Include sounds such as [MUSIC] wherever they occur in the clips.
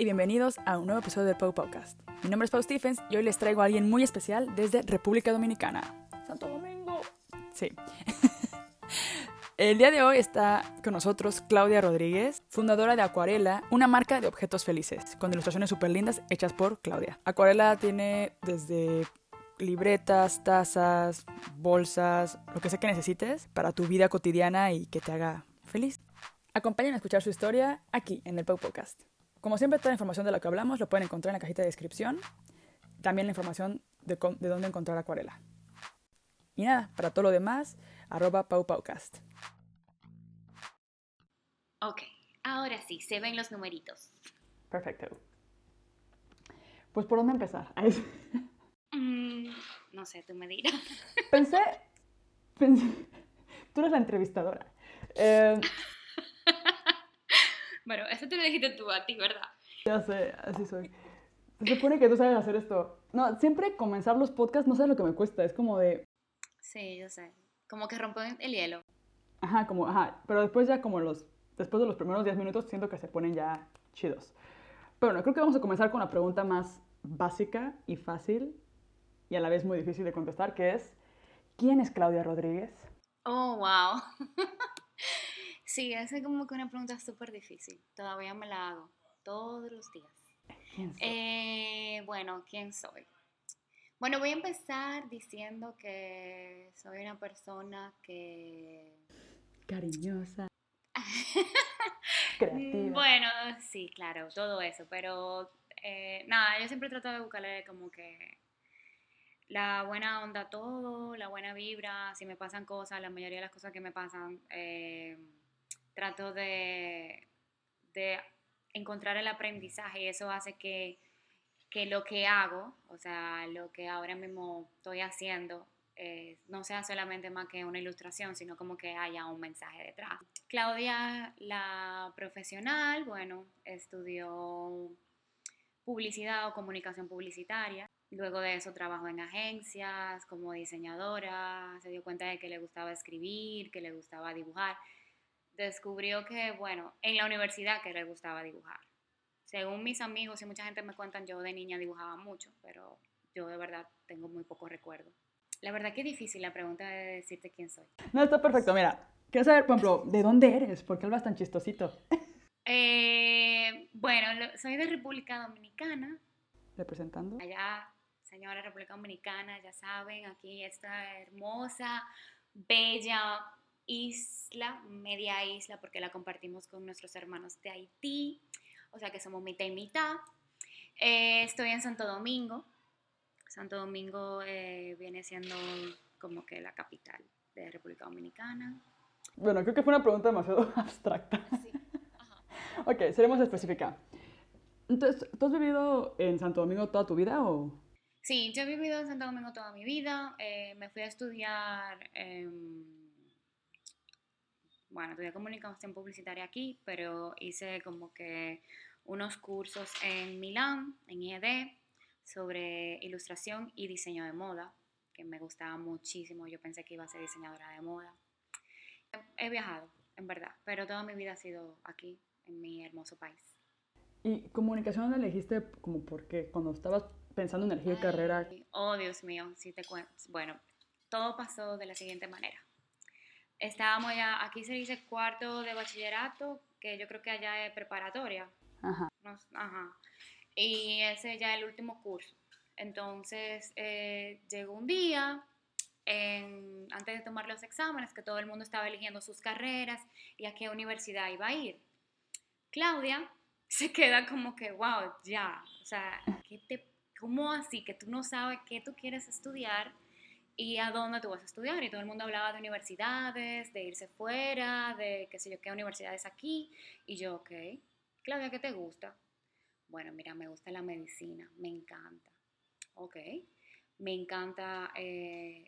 y bienvenidos a un nuevo episodio de Pau Podcast. Mi nombre es Pau Stephens y hoy les traigo a alguien muy especial desde República Dominicana. Santo Domingo. Sí. [LAUGHS] El día de hoy está con nosotros Claudia Rodríguez, fundadora de Acuarela, una marca de objetos felices, con ilustraciones súper lindas hechas por Claudia. Acuarela tiene desde libretas, tazas, bolsas, lo que sea que necesites para tu vida cotidiana y que te haga feliz. Acompáñenme a escuchar su historia aquí en el Pau Podcast. Como siempre, toda la información de la que hablamos lo pueden encontrar en la cajita de descripción. También la información de, de dónde encontrar Acuarela. Y nada, para todo lo demás, arroba paupaucast. Ok, ahora sí, se ven los numeritos. Perfecto. Pues, ¿por dónde empezar? [LAUGHS] Mm, no sé, tú me dirás. Pensé, pensé, tú eres la entrevistadora. Eh, [LAUGHS] bueno, eso te lo dijiste tú a ti, ¿verdad? ya sé, así soy. Se supone que tú sabes hacer esto. No, siempre comenzar los podcasts no sé lo que me cuesta. Es como de, Sí, yo sé. Como que rompen el hielo. ajá, como, ajá. Pero después ya como los, después de los primeros 10 minutos siento que se ponen ya chidos. Pero bueno, creo que vamos a comenzar con la pregunta más básica y fácil y a la vez muy difícil de contestar, que es, ¿quién es Claudia Rodríguez? Oh, wow. [LAUGHS] sí, esa es como que una pregunta súper difícil. Todavía me la hago todos los días. ¿Quién soy? Eh, bueno, ¿quién soy? Bueno, voy a empezar diciendo que soy una persona que... Cariñosa, [LAUGHS] creativa. Bueno, sí, claro, todo eso, pero eh, nada, yo siempre trato de buscarle como que la buena onda a todo, la buena vibra, si me pasan cosas, la mayoría de las cosas que me pasan, eh, trato de, de encontrar el aprendizaje y eso hace que, que lo que hago, o sea, lo que ahora mismo estoy haciendo, eh, no sea solamente más que una ilustración, sino como que haya un mensaje detrás. Claudia, la profesional, bueno, estudió publicidad o comunicación publicitaria. Luego de eso trabajó en agencias como diseñadora, se dio cuenta de que le gustaba escribir, que le gustaba dibujar. Descubrió que, bueno, en la universidad que le gustaba dibujar. Según mis amigos y mucha gente me cuentan, yo de niña dibujaba mucho, pero yo de verdad tengo muy poco recuerdo. La verdad que es difícil la pregunta de decirte quién soy. No, está perfecto. Mira, quiero saber, por ejemplo, ¿de dónde eres? ¿Por qué hablas tan chistosito? Eh, bueno, soy de República Dominicana, Representando. allá, señora República Dominicana, ya saben, aquí esta hermosa, bella isla, media isla, porque la compartimos con nuestros hermanos de Haití, o sea que somos mitad y mitad. Eh, estoy en Santo Domingo. Santo Domingo eh, viene siendo como que la capital de República Dominicana. Bueno, creo que fue una pregunta demasiado [LAUGHS] abstracta. Sí. Ajá. Ok, seremos específica. Entonces, ¿tú has vivido en Santo Domingo toda tu vida o...? Sí, yo he vivido en Santo Domingo toda mi vida. eh, me fui a estudiar, em, bueno, estudié comunicación publicitaria aquí, pero hice como que unos cursos en Milán, en IED, sobre ilustración y diseño de moda, que me gustaba muchísimo. Yo pensé que iba a ser diseñadora de moda. He viajado, en verdad, pero toda mi vida ha sido aquí, en mi hermoso país. ¿Y comunicación la elegiste como porque cuando estabas pensando en elegir carrera? Ay, Oh, Dios mío, si te cuento. Bueno, todo pasó de la siguiente manera. Estábamos ya, aquí se dice cuarto de bachillerato, que yo creo que allá es preparatoria. Ajá. ajá. Y ese ya es el último curso. Entonces, eh, llegó un día, en- antes de tomar los exámenes, que todo el mundo estaba eligiendo sus carreras y a qué universidad iba a ir. Claudia [LAUGHS] se queda como que, wow, ya, o sea, ¿qué te, ¿cómo así que tú no sabes qué tú quieres estudiar y a dónde tú vas a estudiar? Y todo el mundo hablaba de universidades, de irse fuera, de qué sé yo, qué universidades aquí. Y yo, ok, Claudia, ¿qué te gusta? Bueno, mira, me gusta la medicina, me encanta. Ok, me encanta eh,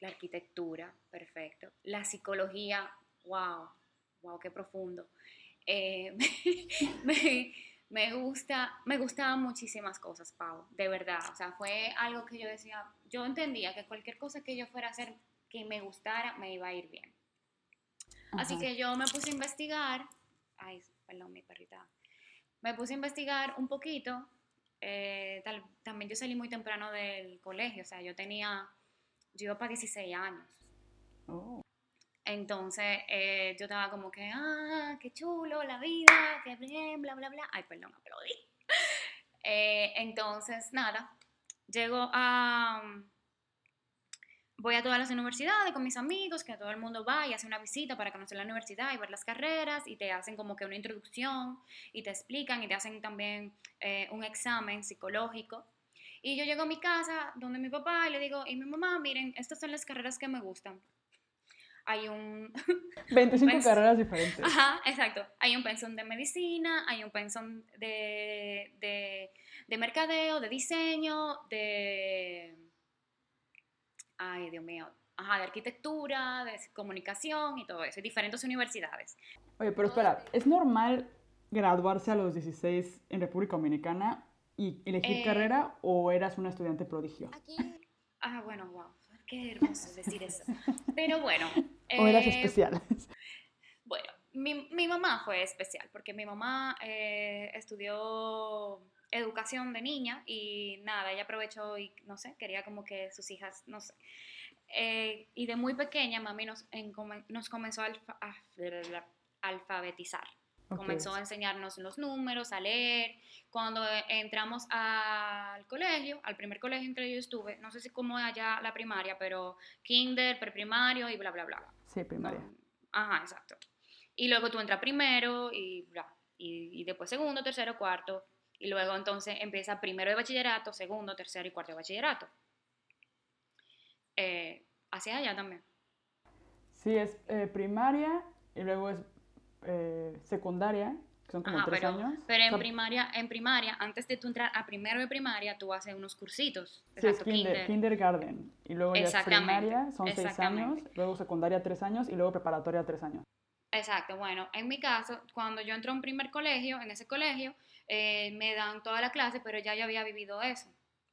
la arquitectura, perfecto. La psicología, wow, wow, qué profundo. Eh, [LAUGHS] me, gusta, me gustaban muchísimas cosas, Pau, de verdad. O sea, fue algo que yo decía, yo entendía que cualquier cosa que yo fuera a hacer que me gustara, me iba a ir bien. Así Ajá. que yo me puse a investigar. Ay, perdón, mi perrita. me puse a investigar un poquito. eh, tal- también yo salí muy temprano del colegio, o sea, yo tenía, yo iba para 16 años. Oh. Entonces, eh, yo estaba como que, ah, qué chulo la vida, qué bien, bla, bla, bla. Ay, perdón, aplaudí. [LAUGHS] Eh, entonces, nada, llego a... Voy a todas las universidades con mis amigos, que todo el mundo va y hace una visita para conocer la universidad y ver las carreras y te hacen como que una introducción y te explican y te hacen también eh, un examen psicológico. Y yo llego a mi casa donde mi papá y le digo, y mi mamá, miren, estas son las carreras que me gustan. Hay un, [LAUGHS] 25 Pues- carreras diferentes. Ajá, exacto. Hay un pensón de medicina, hay un pensón de, de, de mercadeo, de diseño, de... Ay, Dios mío. Ajá, de arquitectura, de comunicación y todo eso. Y diferentes universidades. Oye, pero espera, ¿es normal graduarse a los 16 en República Dominicana y elegir Eh, carrera o eras una estudiante prodigio? Ah, bueno, wow. Qué hermoso decir eso. Pero bueno. [LAUGHS] ¿O eras eh, especial? Bueno, mi, mi mamá fue especial porque mi mamá eh, estudió educación de niña y nada, ella aprovechó y no sé, quería como que sus hijas, no sé. Eh, y de muy pequeña mami nos, en- nos comenzó a alfa- a- alfabetizar. Comenzó a enseñarnos los números, a leer. Cuando eh, entramos al colegio, al primer colegio en que yo estuve, no sé si como allá la primaria, pero kinder, preprimario y bla, bla, bla. Sí, primaria. No, Ajá, exacto. Y luego tú entras primero y bla. Y, y después segundo, tercero, cuarto. Y luego entonces empieza primero de bachillerato, segundo, tercero y cuarto de bachillerato. Eh, hacia allá también. Sí, es eh, primaria y luego es eh, secundaria, que son como Ajá, tres pero, años. pero O en sea, primaria, en primaria, antes de tú entrar a primero de primaria, tú haces unos cursitos. sí, es kinder- kinder. kindergarten. Y luego ya primaria, son seis años, luego secundaria tres años y luego preparatoria tres años. Exacto, bueno, en mi caso, cuando yo entro a un primer colegio, en ese colegio, eh, me dan toda la clase, pero ya yo había vivido eso,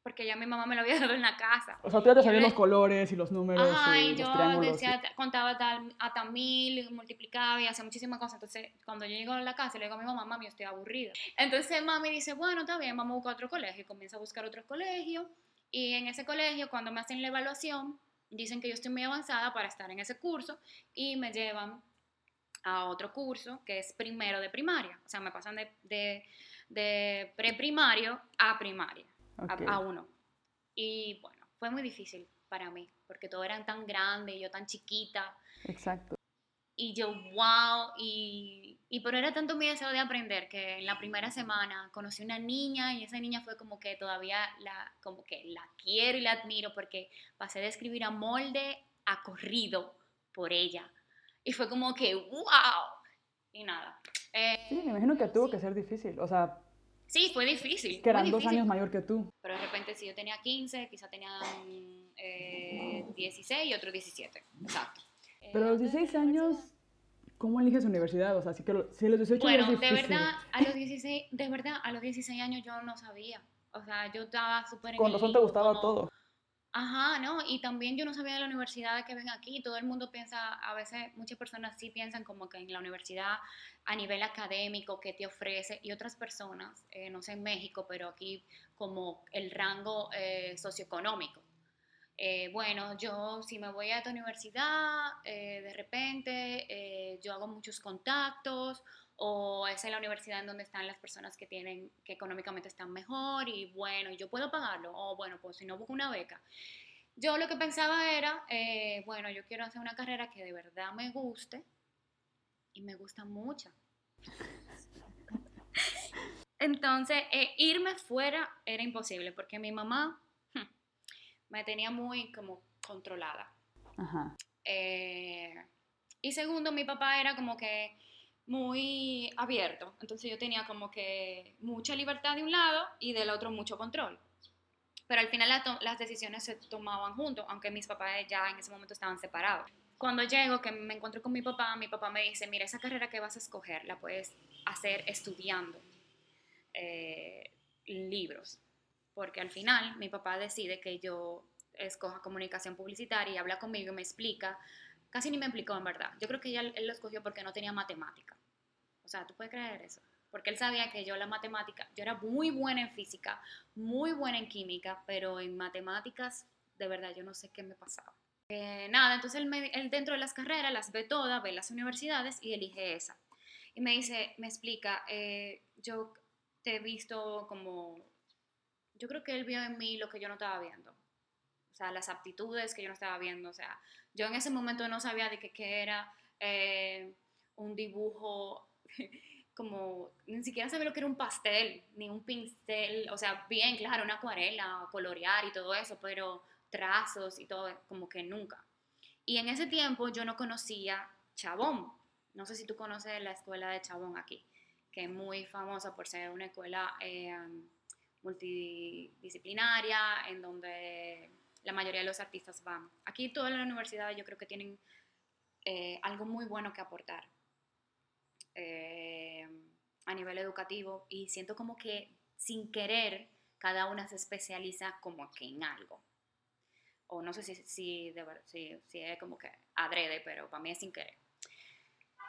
porque ya mi mamá me lo había [LAUGHS] dado en la casa. O sea, tú ya te sabías los colores y los números Ajá, y y los yo decía, contaba tal, hasta mil, multiplicaba y hacía muchísimas cosas. Entonces, cuando yo llego a la casa, le digo a mi mamá, mami, yo estoy aburrida. Entonces, mami dice, bueno, está bien, vamos a buscar otro colegio. Y comienza a buscar otro colegio. Y en ese colegio, cuando me hacen la evaluación, dicen que yo estoy muy avanzada para estar en ese curso y me llevan a otro curso que es primero de primaria. O sea, me pasan de, de, de preprimario a primaria a- uno. Y bueno, fue muy difícil para mí, porque todo eran tan grande y yo tan chiquita. Exacto. Y yo, wow, y, y pero era tanto mi deseo de aprender que en la primera semana conocí una niña y esa niña fue como que todavía la, como que la quiero y la admiro porque pasé de escribir a molde a corrido por ella. Y fue como que, wow. Y nada. Eh, Sí, me imagino que tuvo que ser difícil. O sea, sí, fue difícil. que eran muy dos difícil. años mayor que tú. Pero de repente si yo tenía 15, quizá tenían eh, 16 y otro 17. Exacto. Pero a los Eh, 16 años, ¿cómo eliges universidad? O sea, si, que lo- si a los 18 ya Bueno, de difícil. verdad, a los 16, de verdad, a los 16 años yo no sabía. O sea, yo estaba súper Con razón te gustaba como- todo. Ajá, ¿no? Y también yo no sabía de la universidad que ven aquí. Todo el mundo piensa, a veces muchas personas sí piensan como que en la universidad a nivel académico que te ofrece y otras personas, eh, no sé en México, pero aquí como el rango eh, socioeconómico. Eh, bueno, yo si me voy a esta universidad, de repente yo hago muchos contactos o es la universidad en donde están las personas que tienen, que económicamente están mejor y bueno, yo puedo pagarlo o bueno, pues si no busco una beca. Yo lo que pensaba era, eh, bueno, yo quiero hacer una carrera que de verdad me guste y me gusta mucho. [LAUGHS] Entonces, eh, irme fuera era imposible porque mi mamá hmm, me tenía muy como controlada. Ajá. Eh, y segundo, mi papá era como que muy abierto. Entonces yo tenía como que mucha libertad de un lado y del otro mucho control. Pero al final la las decisiones se tomaban juntos, aunque mis papás ya en ese momento estaban separados. Cuando llego, que me encuentro con mi papá, mi papá me dice, mira, esa carrera que vas a escoger la puedes hacer estudiando eh, libros. Porque al final mi papá decide que yo escoja comunicación publicitaria y habla conmigo y me explica casi ni me explicó en verdad. Yo creo que él lo escogió porque no tenía matemática. O sea, ¿tú puedes creer eso? porque él sabía que yo la matemática, yo era muy buena en física, muy buena en química, pero en matemáticas, de verdad, yo no sé qué me pasaba. Eh, nada, entonces él, dentro de las carreras las ve todas, ve las universidades y elige esa. Y me dice, me explica, eh, yo te he visto como, yo creo que él vio en mí lo que yo no estaba viendo. O sea, las aptitudes que yo no estaba viendo. O sea, yo en ese momento no sabía de qué era eh, un dibujo [LAUGHS] como, ni siquiera sabía lo que era un pastel, ni un pincel, o sea, bien, claro, una acuarela, colorear y todo eso, pero trazos y todo, como que nunca. Y en ese tiempo yo no conocía Chabón. No sé si tú conoces la escuela de Chabón aquí, que es muy famosa por ser una escuela eh, multidisciplinaria, en donde la mayoría de los artistas van. Aquí todas las universidades yo creo que tienen eh, algo muy bueno que aportar eh, a nivel educativo y siento como que sin querer cada una se especializa como que en algo o no sé si, si, si, es como que adrede, pero para mí es sin querer.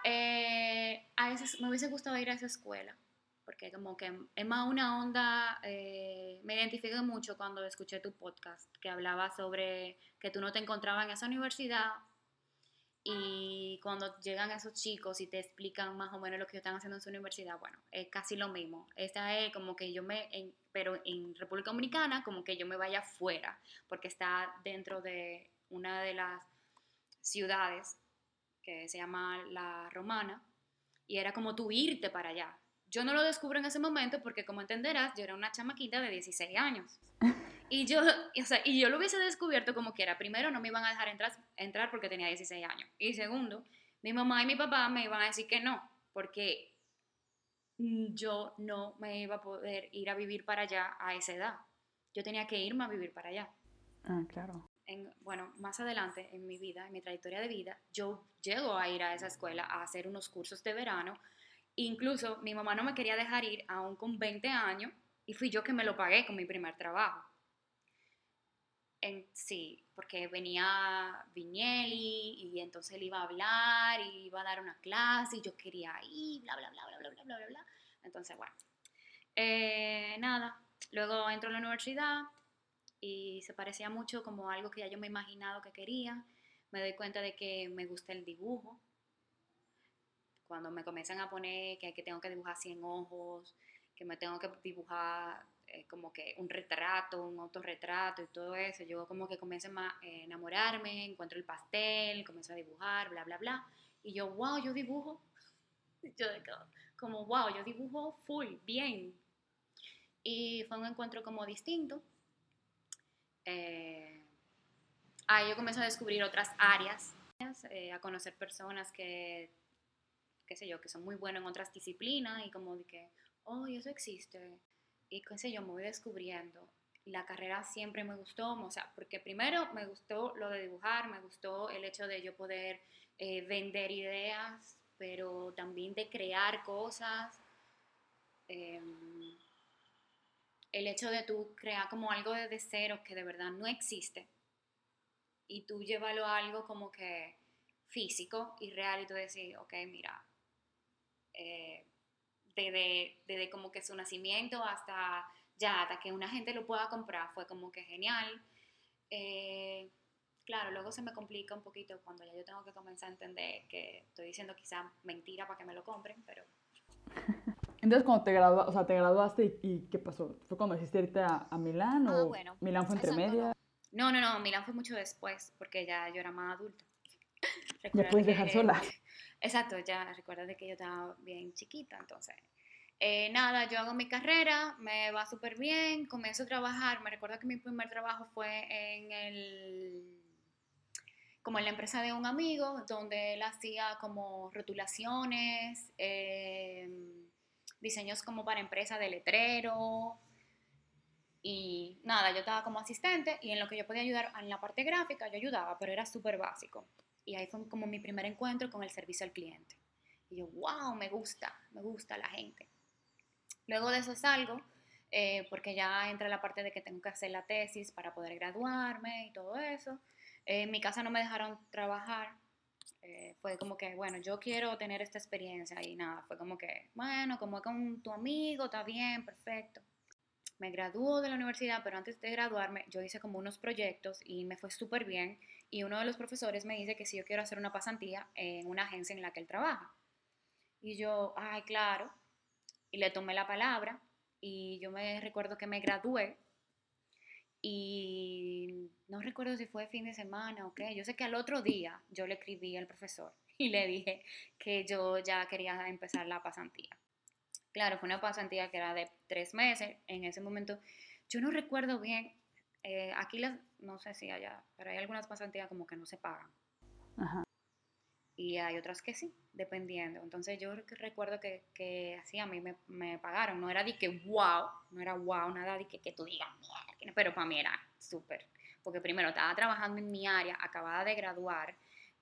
Eh, a veces me hubiese gustado ir a esa escuela, porque como que es más una onda, eh, me identifiqué mucho cuando escuché tu podcast, que hablaba sobre que tú no te encontrabas en esa universidad y cuando llegan esos chicos y te explican más o menos lo que están haciendo en su universidad, bueno, es casi lo mismo. Esta es como que yo me, pero en República Dominicana, como que yo me vaya fuera, porque está dentro de una de las ciudades que se llama La Romana, y era como tú irte para allá. Yo no lo descubro en ese momento porque, como entenderás, yo era una chamaquita de 16 años. [LAUGHS] Y yo, o sea, y yo lo hubiese descubierto como quiera. Primero, no me iban a dejar entrar, entrar porque tenía 16 años. Y segundo, mi mamá y mi papá me iban a decir que no, porque yo no me iba a poder ir a vivir para allá a esa edad. Yo tenía que irme a vivir para allá. Ah, claro. En, bueno, más adelante en mi vida, en mi trayectoria de vida, yo llego a ir a esa escuela a hacer unos cursos de verano. Incluso mi mamá no me quería dejar ir aún con 20 años y fui yo que me lo pagué con mi primer trabajo en, sí, porque venía Viñeli y entonces él iba a hablar y iba a dar una clase y yo quería ir, bla, bla, bla, bla, bla, bla, bla, bla. Entonces, bueno, eh, nada, luego entro a la universidad y se parecía mucho como algo que ya yo me he imaginado que quería. Me doy cuenta de que me gusta el dibujo. Cuando me comienzan a poner que, que tengo que dibujar 100 ojos, que me tengo que dibujar eh, como que un retrato, un autorretrato y todo eso. Yo como que comienzo a enamorarme, encuentro el pastel, comienzo a dibujar, bla, bla, bla. Y yo, wow, yo dibujo. [LAUGHS] Yo como, wow, yo dibujo full, bien. Y fue un encuentro como distinto. Eh, ahí yo comencé a descubrir otras áreas, eh, a conocer personas que, qué sé yo, que son muy buenos en otras disciplinas y como de que, oh, eso existe y qué sé yo, me voy descubriendo. La carrera siempre me gustó, o sea, porque primero me gustó lo de dibujar, me gustó el hecho de yo poder eh, vender ideas, pero también de crear cosas. Em, el hecho de tú crear como algo de cero que de verdad no existe y tú llevarlo a algo como que físico y real y tú decir, ok, mira, eh, desde, como que su nacimiento hasta ya, hasta que una gente lo pueda comprar, fue como que genial. Eh, claro, luego se me complica un poquito cuando ya yo tengo que comenzar a entender que estoy diciendo quizá mentira para que me lo compren, pero... [LAUGHS] Entonces, cuando te, graduaste, o sea, te graduaste y, ¿qué pasó? ¿Fue cuando decidiste irte a, a Milán ah, o bueno, Milán fue entre media? No, no, no, Milán fue mucho después porque ya yo era más adulta. [LAUGHS] ya puedes dejar sola. [LAUGHS] Exacto, ya recuerda de que yo estaba bien chiquita, entonces, eh, nada, yo hago mi carrera, me va súper bien, comienzo a trabajar, me recuerdo que mi primer trabajo fue en el, como en la empresa de un amigo, donde él hacía como rotulaciones, em, diseños como para empresa de letrero, y nada, yo estaba como asistente y en lo que yo podía ayudar en la parte gráfica, yo ayudaba, pero era súper básico. Y ahí fue como mi primer encuentro con el servicio al cliente. Y yo, wow, me gusta, me gusta la gente. Luego de eso salgo, eh, porque ya entra la parte de que tengo que hacer la tesis para poder graduarme y todo eso. en mi casa no me dejaron trabajar, eh, fue como que, bueno, yo quiero tener esta experiencia y nada, fue como que, bueno, como con tu amigo, está bien, perfecto. Me graduó de la universidad, pero antes de graduarme yo hice como unos proyectos y me fue súper bien. Y uno de los profesores me dice que si yo quiero hacer una pasantía en una agencia en la que él trabaja. Y yo, ay, claro. Y le tomé la palabra y yo me recuerdo que me gradué y no recuerdo si fue fin de semana o qué. Yo sé que al otro día yo le escribí al profesor [LAUGHS] y le dije que yo ya quería empezar la pasantía. Claro, fue una pasantía que era de tres meses. En ese momento, yo no recuerdo bien. Eh, aquí las, no sé si allá, pero hay algunas pasantías como que no se pagan. Ajá y hay otras que sí, dependiendo. Entonces yo recuerdo que, que así a mí me, me, pagaron, no era de que wow, no era wow, nada de que, que tú digas mierda, pero para mí era súper, porque primero estaba trabajando en mi área, acabada de graduar,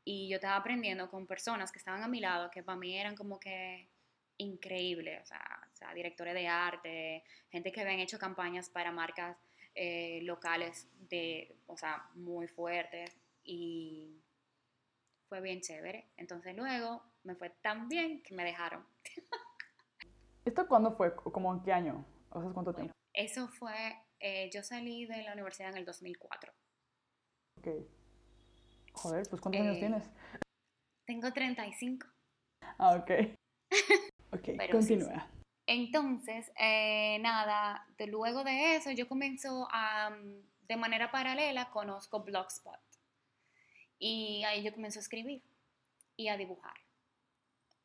y yo estaba aprendiendo con personas que estaban a mi lado, que para mí eran como que increíbles, o sea, o sea directores de arte, gente que habían hecho campañas para marcas eh, locales de, o sea, muy fuertes, y fue bien chévere. Entonces luego me fue tan bien que me dejaron. [LAUGHS] ¿Esto cuándo fue? ¿Cómo en qué año? ¿O sea, cuánto tiempo? Eso fue, eh, yo salí de la universidad en el 2004. Ok. Joder, pues ¿cuántos años eh, tienes? Tengo 35. Ah, ok. [LAUGHS] ok, continúa. Entonces, eh, nada, de, luego de eso yo comienzo a, de manera paralela, conozco Blogspot. Y ahí yo comienzo a escribir y a dibujar.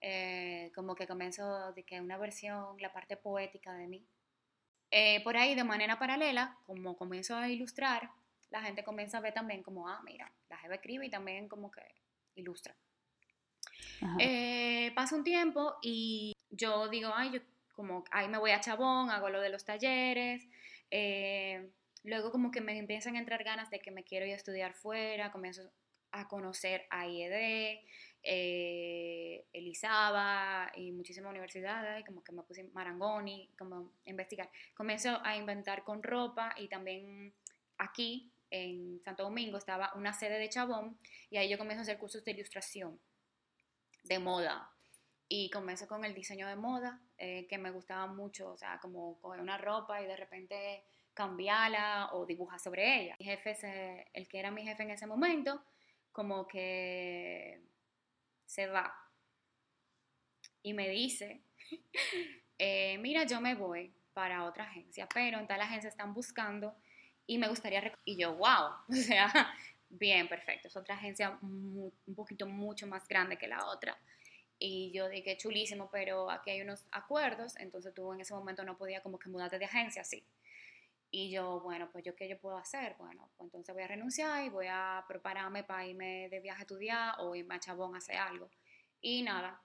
Eh, como que comienzo de que una versión, la parte poética de mí. Eh, por ahí, de manera paralela, como comienzo a ilustrar, la gente comienza a ver también como, ah, mira, la Jeva escribe y también como que ilustra. Eh, pasa un tiempo y yo digo, ay, yo como, ahí me voy a Chabón, hago lo de los talleres. luego como que me empiezan a entrar ganas de que me quiero ir a estudiar fuera, comienzo a conocer a IED, eh, Elizaba y muchísimas universidades, como que me puse Marangoni, como investigar. Comienzo a inventar con ropa y también aquí en Santo Domingo estaba una sede de Chabón y ahí yo comienzo a hacer cursos de ilustración, de moda. Y comencé con el diseño de moda, eh, que me gustaba mucho, o sea, como coger una ropa y de repente cambiarla o dibujar sobre ella. Mi jefe, el que era mi jefe en ese momento, como que se va y me dice, [LAUGHS] eh, mira, yo me voy para otra agencia, pero en tal agencia están buscando y me gustaría... Y yo, wow, [LAUGHS] o sea, bien, perfecto, es otra agencia un poquito mucho más grande que la otra. Y yo dije, chulísimo, pero aquí hay unos acuerdos, entonces tú en ese momento no podía como que mudarte de agencia, sí. Y yo, bueno, pues yo qué yo puedo hacer? Bueno, pues entonces voy a renunciar y voy a prepararme para irme de viaje a estudiar o irme a Chabón a hacer algo. Y nada,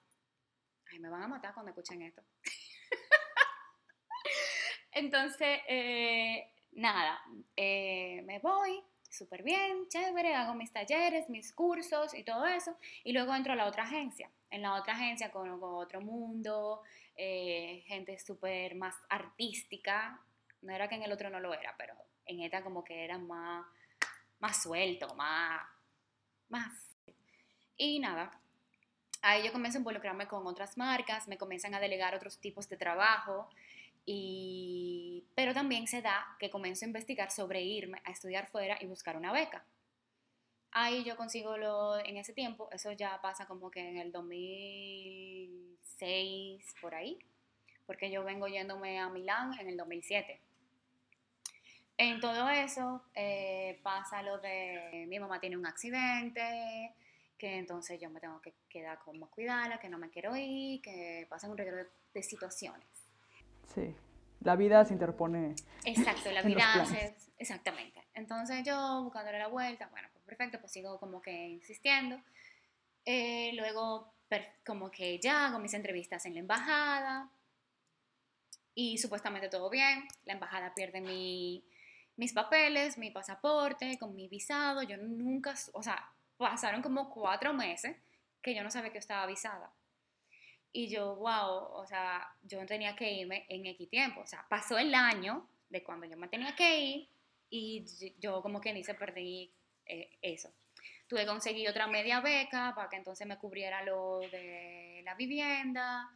ay, me van a matar cuando escuchen esto. [LAUGHS] entonces, eh, nada, eh, me voy, súper bien, chévere, hago mis talleres, mis cursos y todo eso. Y luego entro a la otra agencia. En la otra agencia conozco otro mundo, eh, gente súper más artística, no era que en el otro no lo era, pero en esta como que era más, más suelto, más, más. Y nada, ahí yo comienzo a involucrarme con otras marcas, me comienzan a delegar otros tipos de trabajo, y, pero también se da que comienzo a investigar sobre irme a estudiar fuera y buscar una beca. Ahí yo consigo lo, en ese tiempo, eso ya pasa como que en el 2006, por ahí, porque yo vengo yéndome a Milán en el 2007. En todo eso eh, pasa lo de mi mamá tiene un accidente, que entonces yo me tengo que quedar como cuidarla, que no me quiero ir, que pasan un regalo de situaciones. Sí, la vida se interpone. Exacto, la vida hace, exactamente. Entonces yo buscándole la vuelta, bueno, perfecto, pues sigo como que insistiendo. Eh, luego como que ya hago mis entrevistas en la embajada y supuestamente todo bien, la embajada pierde mi mis papeles, mi pasaporte, con mi visado. Yo nunca, o sea, pasaron como cuatro meses que yo no sabía que estaba visada. Y yo, wow, o sea, yo tenía que irme en X tiempo. O sea, pasó el año de cuando yo me tenía que ir y yo como que ni se perdí eh, eso. tuve que conseguir otra media beca para que entonces me cubriera lo de la vivienda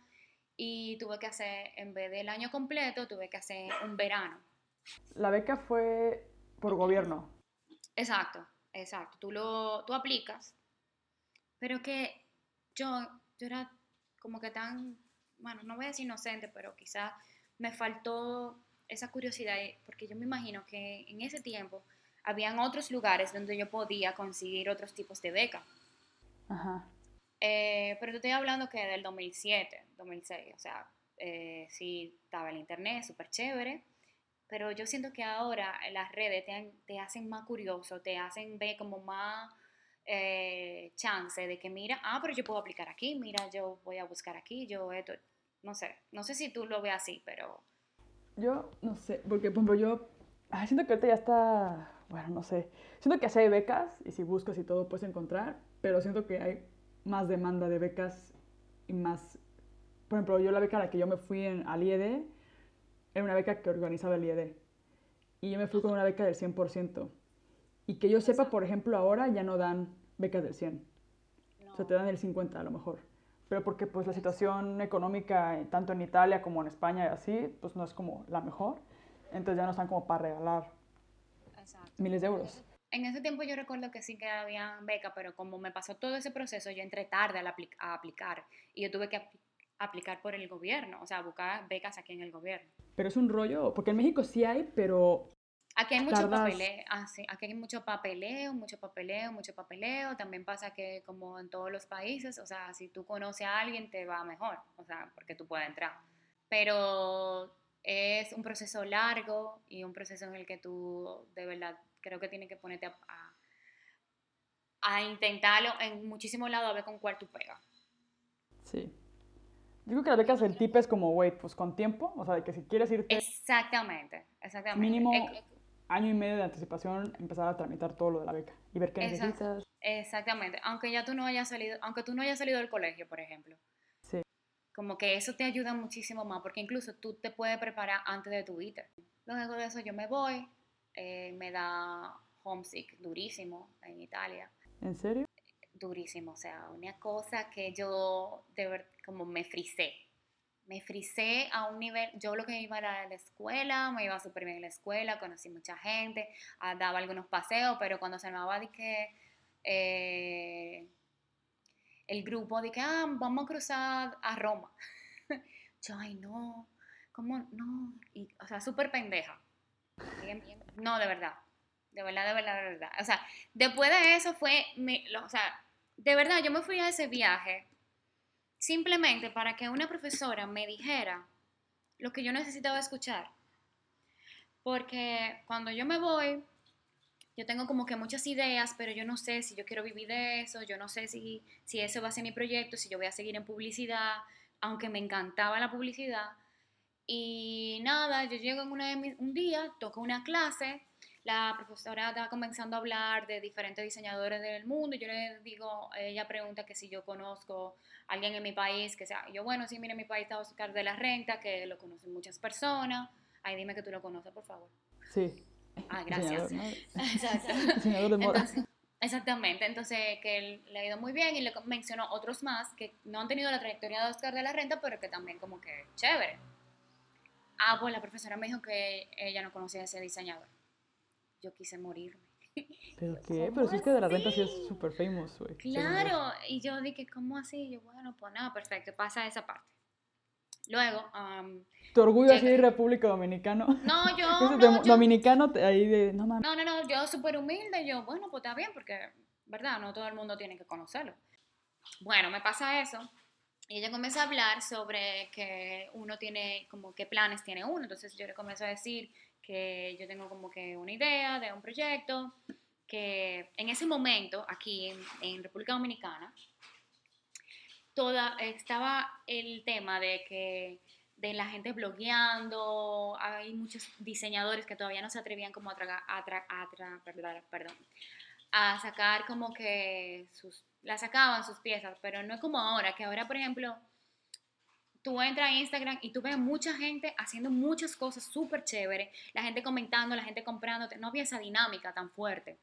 y tuve que hacer, en vez del año completo, tuve que hacer un verano. La beca fue por gobierno. Exacto, exacto. Tú, lo, tú aplicas, pero que yo, yo era como que tan, bueno, no voy a decir inocente, pero quizás me faltó esa curiosidad, porque yo me imagino que en ese tiempo habían otros lugares donde yo podía conseguir otros tipos de beca. Ajá. Eh, pero te estoy hablando que del 2007, 2006, o sea, eh, sí estaba el internet, súper chévere, pero yo siento que ahora las redes te, te hacen más curioso, te hacen ver como más eh, chance de que mira, ah, pero yo puedo aplicar aquí, mira, yo voy a buscar aquí, yo esto, no sé, no sé si tú lo ves así, pero... Yo no sé, porque por ejemplo yo siento que ahorita ya está, bueno, no sé, siento que así hay becas y si buscas y todo puedes encontrar, pero siento que hay más demanda de becas y más... Por ejemplo, yo la beca a la que yo me fui en, al IED era una beca que organizaba el IED. Y yo me fui con una beca del 100%. Y que yo sepa, por ejemplo, ahora ya no dan becas del 100. O sea, te dan el 50 a lo mejor. Pero porque pues la situación económica, eh, tanto en Italia como en España y así, pues no es como la mejor. Entonces ya no están como para regalar miles de euros en ese tiempo yo recuerdo que sí que había beca, pero como me pasó todo ese proceso, yo entré tarde a, aplicar y yo tuve que aplicar por el gobierno, o sea, buscar becas aquí en el gobierno. Pero es un rollo, porque en México sí hay, pero... Aquí hay mucho papeleo, ah, sí, aquí hay mucho papeleo, mucho papeleo, mucho papeleo. También pasa que como en todos los países, o sea, si tú conoces a alguien te va mejor, o sea, porque tú puedes entrar. Pero es un proceso largo y un proceso en el que tú de verdad creo que tienes que ponerte a, a, intentarlo en muchísimos lados a ver con cuál tú pegas. Sí. Yo creo que la beca el tip es como, wait, pues con tiempo, o sea, de que si quieres irte... Exactamente, exactamente. Mínimo año y medio de anticipación empezar a tramitar todo lo de la beca y ver qué necesitas. Exactamente, aunque ya tú no hayas salido, aunque tú no hayas salido del colegio, por ejemplo. Como que eso te ayuda muchísimo más, porque incluso tú te puedes preparar antes de tu ITER. Luego de eso yo me voy, eh, me da homesick durísimo en Italia. ¿En serio? Durísimo, o sea, una cosa que yo de ver, como me frisé. Me frisé a un nivel, yo lo que iba a la escuela, me iba súper bien en la escuela, conocí mucha gente, ah, daba algunos paseos, pero cuando se me daba de que eh, el grupo de que ah, vamos a cruzar a Roma. [LAUGHS] yo, ay, no, ¿cómo no? O sea, súper pendeja. No, de verdad. De verdad, de verdad, de verdad. O sea, después de eso fue, o sea, de verdad, yo me fui a ese viaje simplemente para que una profesora me dijera lo que yo necesitaba escuchar. Porque cuando yo me voy, yo tengo como que muchas ideas, pero yo no sé si yo quiero vivir de eso, yo no sé si, si eso va a ser mi proyecto, si yo voy a seguir en publicidad, aunque me encantaba la publicidad. Y nada, yo llego en una un día, toco una clase, la profesora estaba comenzando a hablar de diferentes diseñadores del mundo, yo le digo, ella pregunta que si yo conozco a alguien en mi país, que sea, yo bueno, sí, mire, mi país está Oscar de la Renta, que lo conocen muchas personas, ahí dime que tú lo conoces, por favor. Sí. Ah, gracias. [LAUGHS] Exacto. Diseñador de moda. exactamente, entonces que le ha ido muy bien y le mencionó otros más que no han tenido la trayectoria de Oscar de la Renta, pero que también como que chévere. Ah, pues la profesora me dijo que ella no conocía a ese diseñador. Yo quise morirme. [LAUGHS] ¿Pero qué? Pero si es que de la renta sí es súper famous, güey. Claro, y yo dije, ¿cómo así? Y yo, bueno, pues nada, perfecto, pasa esa parte. Luego, um, ¿Tu orgullo así de República Dominicana? No, [LAUGHS] yo. no, dominicano, ahí de. No, no, no, no, yo súper humilde, yo, bueno, pues está bien, porque, ¿verdad? No todo el mundo tiene que conocerlo. Bueno, me pasa eso. Y ella comienza a hablar sobre que uno tiene, como qué planes tiene uno. Entonces yo le comienzo a decir que yo tengo como que una idea de un proyecto, que en ese momento, aquí en, República Dominicana, toda, estaba el tema de que de la gente blogueando, hay muchos diseñadores que todavía no se atrevían como a, a, perdón, a sacar como que sus la sacaban sus piezas, pero no es como ahora, que ahora, por ejemplo, tú entras a Instagram y tú ves mucha gente haciendo muchas cosas súper chéveres, la gente comentando, la gente comprando, no había esa dinámica tan fuerte.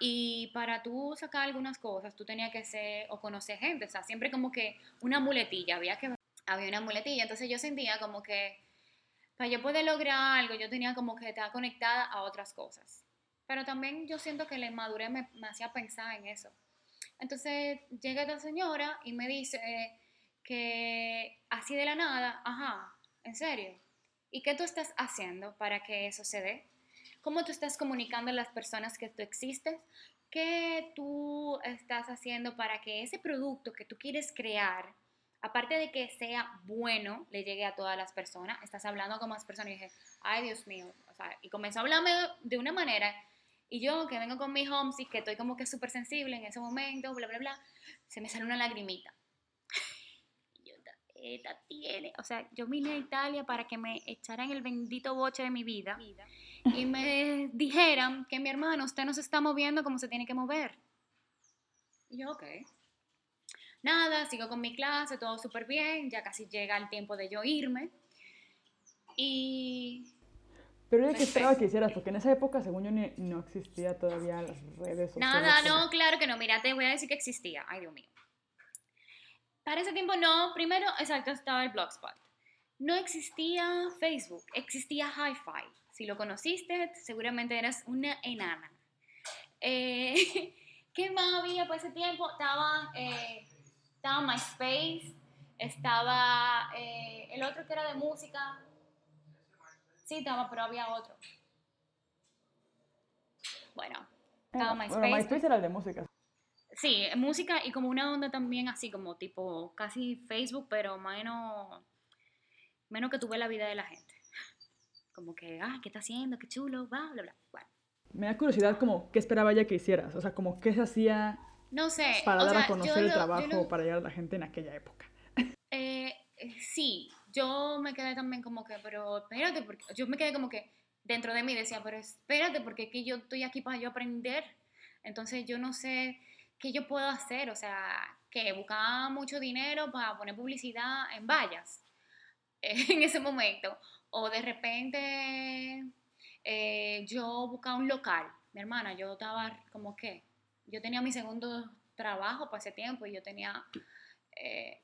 Y para tú sacar algunas cosas, tú tenías que ser o conocer gente, o sea, siempre como que una muletilla, había que había una muletilla, entonces yo sentía como que para yo poder lograr algo, yo tenía como que estar conectada a otras cosas. Pero también yo siento que la inmadurez me, me hacía pensar en eso. Entonces llega esta señora y me dice que así de la nada, ajá, en serio, ¿y qué tú estás haciendo para que eso se dé? ¿Cómo tú estás comunicando a las personas que tú existes? ¿Qué tú estás haciendo para que ese producto que tú quieres crear, aparte de que sea bueno, le llegue a todas las personas? Estás hablando con más personas y dije, ay Dios mío, o sea, y comenzó a hablarme de una manera y yo que vengo con mi homesick, que estoy como que súper sensible en ese momento, bla, bla, bla, se me sale una lagrimita. Y [LAUGHS] yo, esta tiene, o sea, yo vine a Italia para que me echaran el bendito boche de mi vida y me dijeran que mi hermano, usted no se está moviendo como se tiene que mover. Y yo, ok. Nada, sigo con mi clase, todo súper bien, ya casi llega el tiempo de yo irme. Y pero yo que esperaba que hicieras, porque en esa época, según yo, no existía todavía las redes sociales. Nada, no, claro que no. Mira, te voy a decir que existía. Ay, Dios mío. Para ese tiempo no. Primero, exacto, estaba el Blogspot. No existía Facebook, existía Hi-Fi. Si lo conociste, seguramente eras una enana. Eh, [LAUGHS] ¿Qué más había para ese tiempo? Estaba, eh, estaba MySpace, estaba eh, el otro que era de música, Sí, estaba, pero había otro. Bueno, estaba MySpace. Bueno, MySpace era el de música. Sí, música y como una onda también así como tipo casi Facebook, pero menos, menos que tuve la vida de la gente. Como que, ah, ¿qué está haciendo? Qué chulo, bla, bla, bla. Bueno. Me da curiosidad como qué esperaba ella que hicieras, o sea, como qué se hacía no sé, para dar a conocer el trabajo, para llegar a la gente en aquella época. Eh, eh, sí, yo me quedé también como que, pero espérate, porque yo me quedé como que dentro de mí decía, pero espérate, porque es que yo estoy aquí para yo aprender. Entonces yo no sé qué yo puedo hacer, o sea, que buscaba mucho dinero para poner publicidad en vallas [LAUGHS] en ese momento. O de repente eh, yo buscaba un local. Mi hermana, yo estaba como que, yo tenía mi segundo trabajo para ese tiempo y yo tenía... Eh,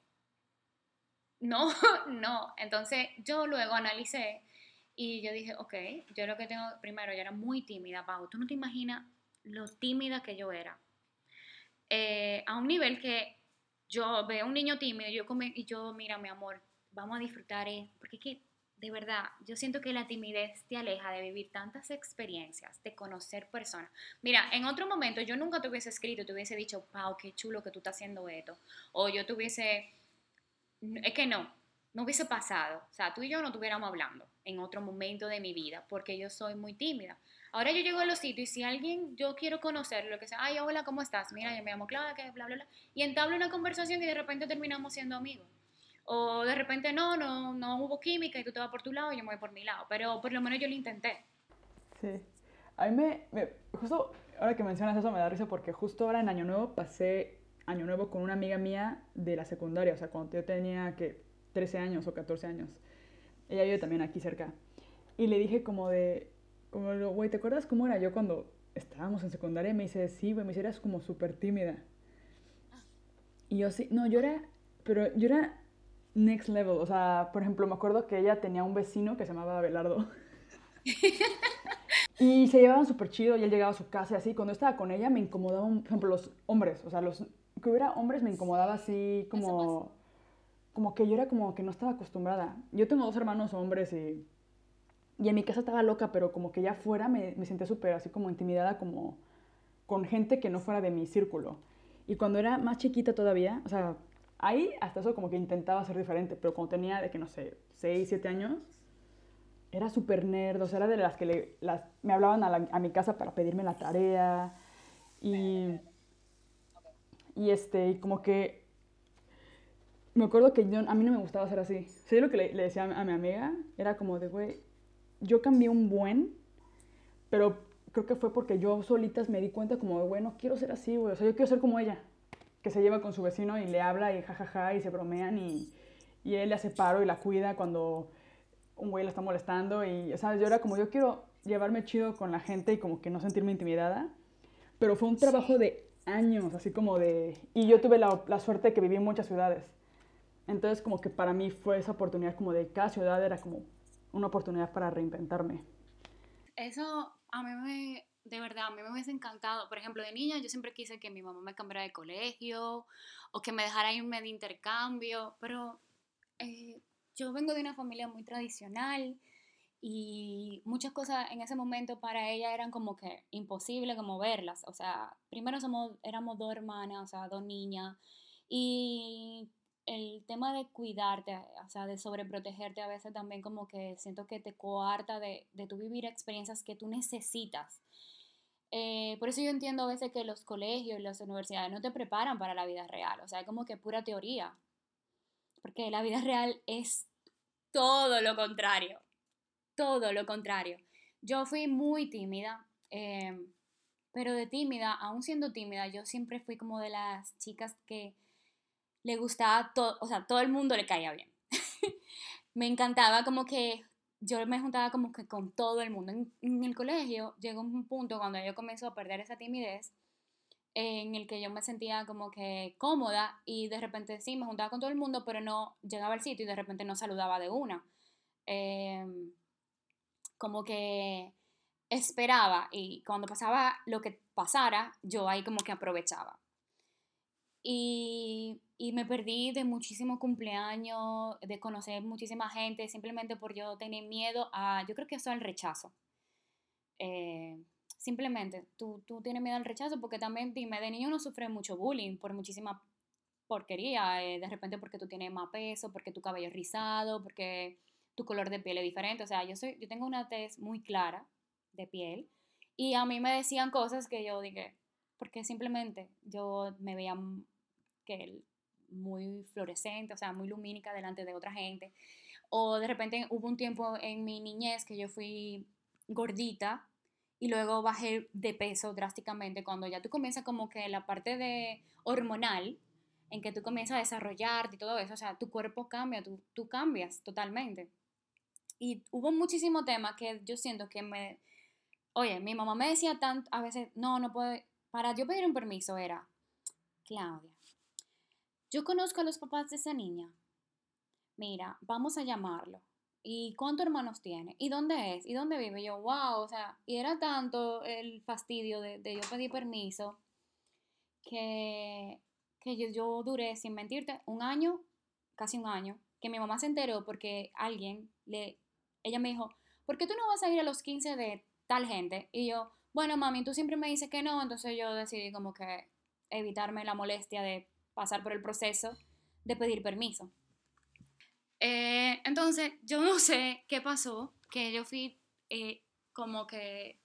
no, [LAUGHS] no. Entonces yo luego analicé y yo dije, ok, yo lo que tengo, primero, yo era muy tímida, Pau. Tú no te imaginas lo tímida que yo era. Eh, a un nivel que yo veo a un niño tímido yo y yo, mira, mi amor, vamos a disfrutar, porque es que, de verdad, yo siento que la timidez te aleja de vivir tantas experiencias, de conocer personas. Mira, en otro momento yo nunca te hubiese escrito, te hubiese dicho, Pau, qué chulo que tú estás haciendo esto. O yo te hubiese es que no, no hubiese pasado. O sea, tú y yo no estuviéramos hablando en otro momento de mi vida porque yo soy muy tímida. Ahora yo llego a los sitios y si alguien yo quiero conocer, lo que sea, ay, hola, ¿cómo estás? Mira, yo me llamo Claudia, que bla, bla, bla. Y entablo una conversación y de repente terminamos siendo amigos. O de repente no, no, no hubo química y tú te vas por tu lado y yo me voy por mi lado. Pero por lo menos yo lo intenté. Sí. A mí me, me justo ahora que mencionas eso me da risa porque justo ahora en Año Nuevo pasé año nuevo con una amiga mía de la secundaria, o sea, cuando yo tenía que 13 años o 14 años. Ella vive también aquí cerca. Y le dije como de, como, güey, ¿te acuerdas cómo era yo cuando estábamos en secundaria? Y me dice, sí, güey, me dice, eras como súper tímida. Y yo sí, no, yo era, pero yo era next level. O sea, por ejemplo, me acuerdo que ella tenía un vecino que se llamaba Abelardo. [LAUGHS] y se llevaban súper chido y él llegaba a su casa y así. Cuando estaba con ella me incomodaban, por ejemplo, los hombres, o sea, los que hubiera hombres me incomodaba así como, como que yo era como que no estaba acostumbrada. Yo tengo dos hermanos hombres y, y en mi casa estaba loca, pero como que ya fuera me, me sentía súper así como intimidada como con gente que no fuera de mi círculo. Y cuando era más chiquita todavía, o sea, ahí hasta eso como que intentaba ser diferente, pero cuando tenía de que no sé, 6, 7 años, era súper nerd, o sea, era de las que le, las, me hablaban a, a mi casa para pedirme la tarea y y este, como que me acuerdo que yo, a mí no me gustaba ser así. ¿Sí lo que le, decía a mi amiga? Era como de, güey, yo cambié un buen, pero creo que fue porque yo solitas me di cuenta como de, güey, no quiero ser así, güey. O sea, yo quiero ser como ella, que se lleva con su vecino y le habla y jajaja y se bromean y, y él le hace paro y la cuida cuando un güey la está molestando y, ¿sabes? Yo era como, yo quiero llevarme chido con la gente y como que no sentirme intimidada. pero fue un trabajo de años, así como de... Y yo tuve la, la suerte de que viví en muchas ciudades. Entonces como que para mí fue esa oportunidad como de cada ciudad era como una oportunidad para reinventarme. Eso a mí me, de verdad, a mí me hubiese encantado. Por ejemplo, de niña yo siempre quise que mi mamá me cambiara de colegio o que me dejara irme de intercambio, pero eh, yo vengo de una familia muy tradicional y muchas cosas en ese momento para ella eran como que imposible como verlas. O sea, primero somos, éramos dos hermanas, o sea, dos niñas y el tema de cuidarte, o sea, de sobreprotegerte a veces también como que siento que te coarta de, de tu vivir experiencias que tú necesitas. Eh, por eso yo entiendo a veces que los colegios y las universidades no te preparan para la vida real, o sea, es como que pura teoría, porque la vida real es todo lo contrario, todo lo contrario. Yo fui muy tímida, em, pero de tímida, aún siendo tímida, yo siempre fui como de las chicas que le gustaba todo, o sea, todo el mundo le caía bien. [LAUGHS] me encantaba como que yo me juntaba como que con todo el mundo. En, el colegio llegó un punto cuando yo comenzó a perder esa timidez en el que yo me sentía como que cómoda y de repente sí, me juntaba con todo el mundo, pero no llegaba al sitio y de repente no saludaba de una. Em, como que esperaba y cuando pasaba lo que pasara, yo ahí como que aprovechaba. Y, me perdí de muchísimos cumpleaños, de conocer muchísima gente, simplemente por yo tener miedo a, yo creo que eso es el rechazo. Eh, simplemente, tú, tú, tienes miedo al rechazo porque también, dime, de niño uno sufre mucho bullying por muchísima porquería, eh, de repente porque tú tienes más peso, porque tu cabello es rizado, porque tu color de piel es diferente. O sea, yo, soy, yo tengo una tez muy clara de piel y a mí me decían cosas que yo dije, porque simplemente yo me veía que muy fluorescente, o sea, muy lumínica delante de otra gente. O de repente hubo un tiempo en mi niñez que yo fui gordita y luego bajé de peso drásticamente cuando ya tú comienzas como que la parte de hormonal en que tú comienzas a desarrollarte y todo eso, o sea, tu cuerpo cambia, tú, tú cambias totalmente. Y hubo muchísimo tema que yo siento que me, oye, mi mamá me decía tanto, a veces, no, no puede, para yo pedir un permiso era, Claudia, yo conozco a los papás de esa niña. Mira, vamos a llamarlo. ¿Y cuántos hermanos tiene? ¿Y dónde es? ¿Y dónde vive? yo, wow, o sea, y era tanto el fastidio de, yo pedir permiso que, que yo, yo, duré, sin mentirte, un año, casi un año, que mi mamá se enteró porque alguien le, ella me dijo, ¿por qué tú no vas a ir a los 15 de tal gente? Y yo, bueno, mami, tú siempre me dices que no, entonces yo decidí como que evitarme la molestia de pasar por el proceso de pedir permiso. Eh, entonces, yo no sé qué pasó, que yo fui eh, como que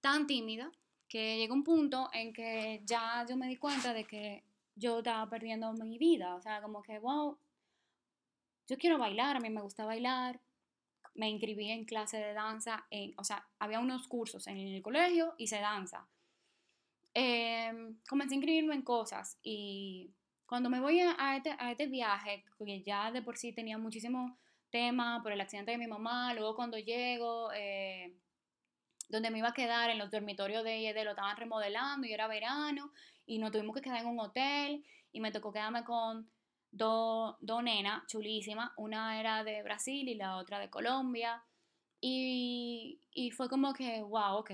tan tímida que llegó un punto en que ya yo me di cuenta de que yo estaba perdiendo mi vida, o sea, como que, wow, yo quiero bailar, a mí me gusta bailar, me inscribí en clase de danza, o sea, había unos cursos en el colegio, y se danza, eh, comencé a inscribirme en cosas y cuando me voy a este, a este viaje, que ya de por sí tenía muchísimo tema por el accidente de mi mamá, luego cuando llego, eh, donde me iba a quedar en los dormitorios de ella, lo estaban remodelando y era verano y nos tuvimos que quedar en un hotel y me tocó quedarme con dos do nenas chulísimas, una era de Brasil y la otra de Colombia y, y fue como que, wow, ok,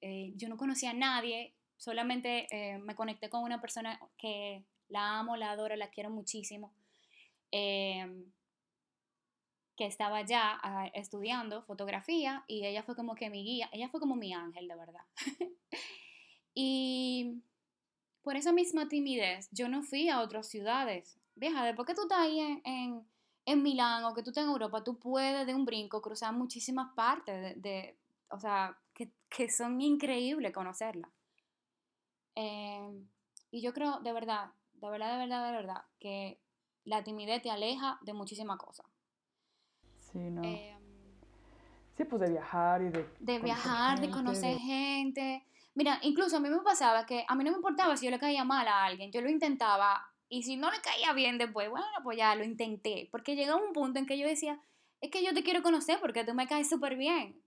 eh, yo no conocía a nadie, solamente eh, me conecté con una persona que la amo, la adoro, la quiero muchísimo, em, que estaba ya ah, estudiando fotografía y ella fue como que mi guía, ella fue como mi ángel, de verdad. [LAUGHS] y por esa misma timidez, yo no fui a otras ciudades. Vieja, después que tú estás ahí en, en, Milán o que tú estás en Europa, tú puedes de un brinco cruzar muchísimas partes de, o sea, que, que son increíbles conocerlas. Em, y yo creo, de verdad, de verdad, de verdad, de verdad, que la timidez te aleja de muchísimas cosas. Sí, ¿no? Em, sí, pues de viajar y de... De viajar, de conocer gente. Mira, incluso a mí me pasaba que a mí no me importaba si yo le caía mal a alguien, yo lo intentaba y si no le caía bien después, bueno, pues ya lo intenté, porque llegó un punto en que yo decía, es que yo te quiero conocer porque tú me caes súper bien,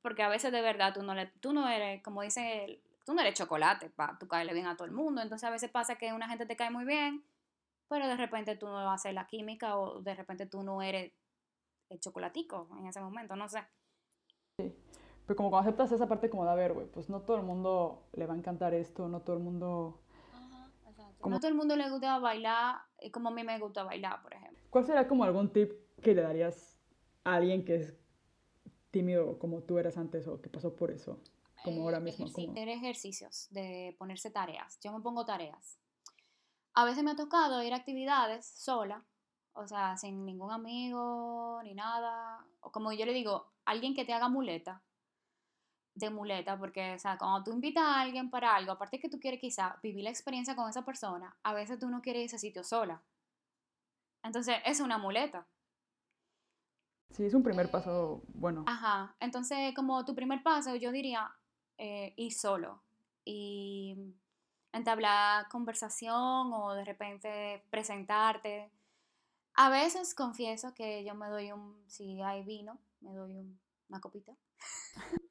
porque a veces de verdad tú no, le, tú no eres, como dice tú no eres chocolate, pa, tú caerle bien a todo el mundo. Entonces a veces pasa que una gente te cae muy bien, pero de repente tú no vas a hacer la química o de repente tú no eres el chocolatico en ese momento, no sé. Sí. Pero como cuando aceptas esa parte como de, a ver, güey, pues no todo el mundo le va a encantar esto, no todo el mundo... Ajá, exacto. No todo el mundo le gusta bailar como a mí me gusta bailar, por ejemplo. ¿Cuál sería como algún tip que le darías a alguien que es tímido como tú eras antes o que pasó por eso? Como ahora mismo. Ejerci Hacer ejercicios, de ponerse tareas. Yo me pongo tareas. A veces me ha tocado ir a actividades sola, o sea, sin ningún amigo ni nada. O como yo le digo, alguien que te haga muleta, de muleta, porque, o sea, cuando tú invitas a alguien para algo, aparte que tú quieres quizá vivir la experiencia con esa persona, a veces tú no quieres ese sitio sola. Entonces, es una muleta. Sí, es un primer paso bueno. Ajá, entonces como tu primer paso yo diría eh, ir solo y entablar conversación o de repente presentarte. A veces confieso que yo me doy un, si hay vino, me doy una copita, [LAUGHS]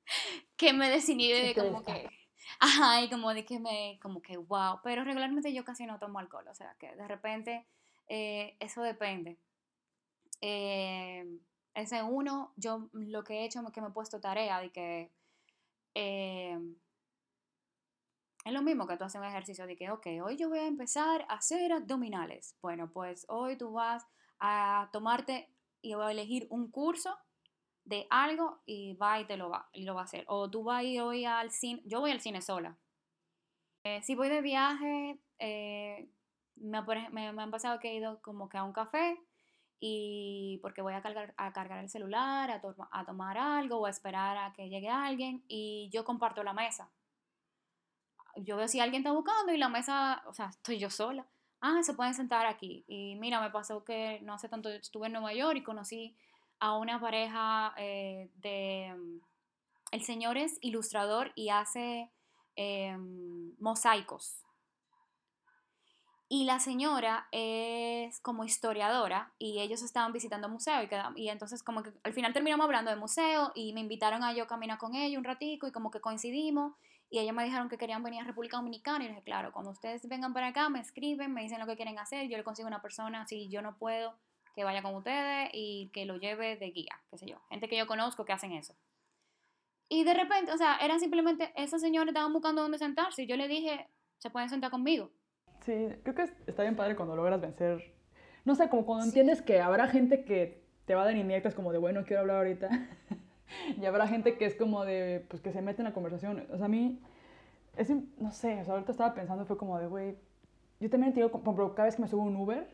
que me desinhibe como que, ajá, y como de que me, como que wow, pero regularmente yo casi no tomo alcohol, o sea que de repente eh, eso depende. Eh, ese uno, yo lo que he hecho es que me he puesto tarea de que eh, es lo mismo que tú haces un ejercicio de que, ok, hoy yo voy a empezar a hacer abdominales. Bueno, pues hoy tú vas a tomarte y voy a elegir un curso de algo y va y te lo va, y lo va a hacer. O tú vas y hoy al cine, yo voy al cine sola. Eh, si voy de viaje, eh, me han pasado que he ido como que a un café y porque voy a cargar, a cargar el celular, a, a, tomar algo o a esperar a que llegue alguien y yo comparto la mesa. Yo veo si alguien está buscando y la mesa, o sea, estoy yo sola. Ah, se pueden sentar aquí. Y mira, me pasó que no hace tanto estuve en Nueva York y conocí a una pareja eh, de... El señor es ilustrador y hace em, mosaicos. Y la señora es como historiadora y ellos estaban visitando museo y, y entonces como que al final terminamos hablando de museo y me invitaron a yo caminar con ella un ratico y como que coincidimos y ellos me dijeron que querían venir a República Dominicana y les dije, claro, cuando ustedes vengan para acá me escriben, me dicen lo que quieren hacer, yo le consigo una persona, si yo no puedo, que vaya con ustedes y que lo lleve de guía, qué sé yo, gente que yo conozco que hacen eso. Y de repente, o sea, eran simplemente, esas señores estaban buscando dónde sentarse y yo le dije, se pueden sentar conmigo. Sí, creo que está bien padre cuando logras vencer. No sé, como cuando entiendes que habrá gente que te va a dar indirectas como de, bueno, quiero hablar ahorita. [LAUGHS] y habrá gente que es como de, pues que se mete en la conversación. O sea, a mí, es, no sé, o sea, ahorita estaba pensando, fue como de, güey, yo también te digo, por ejemplo, cada vez que me subo un Uber,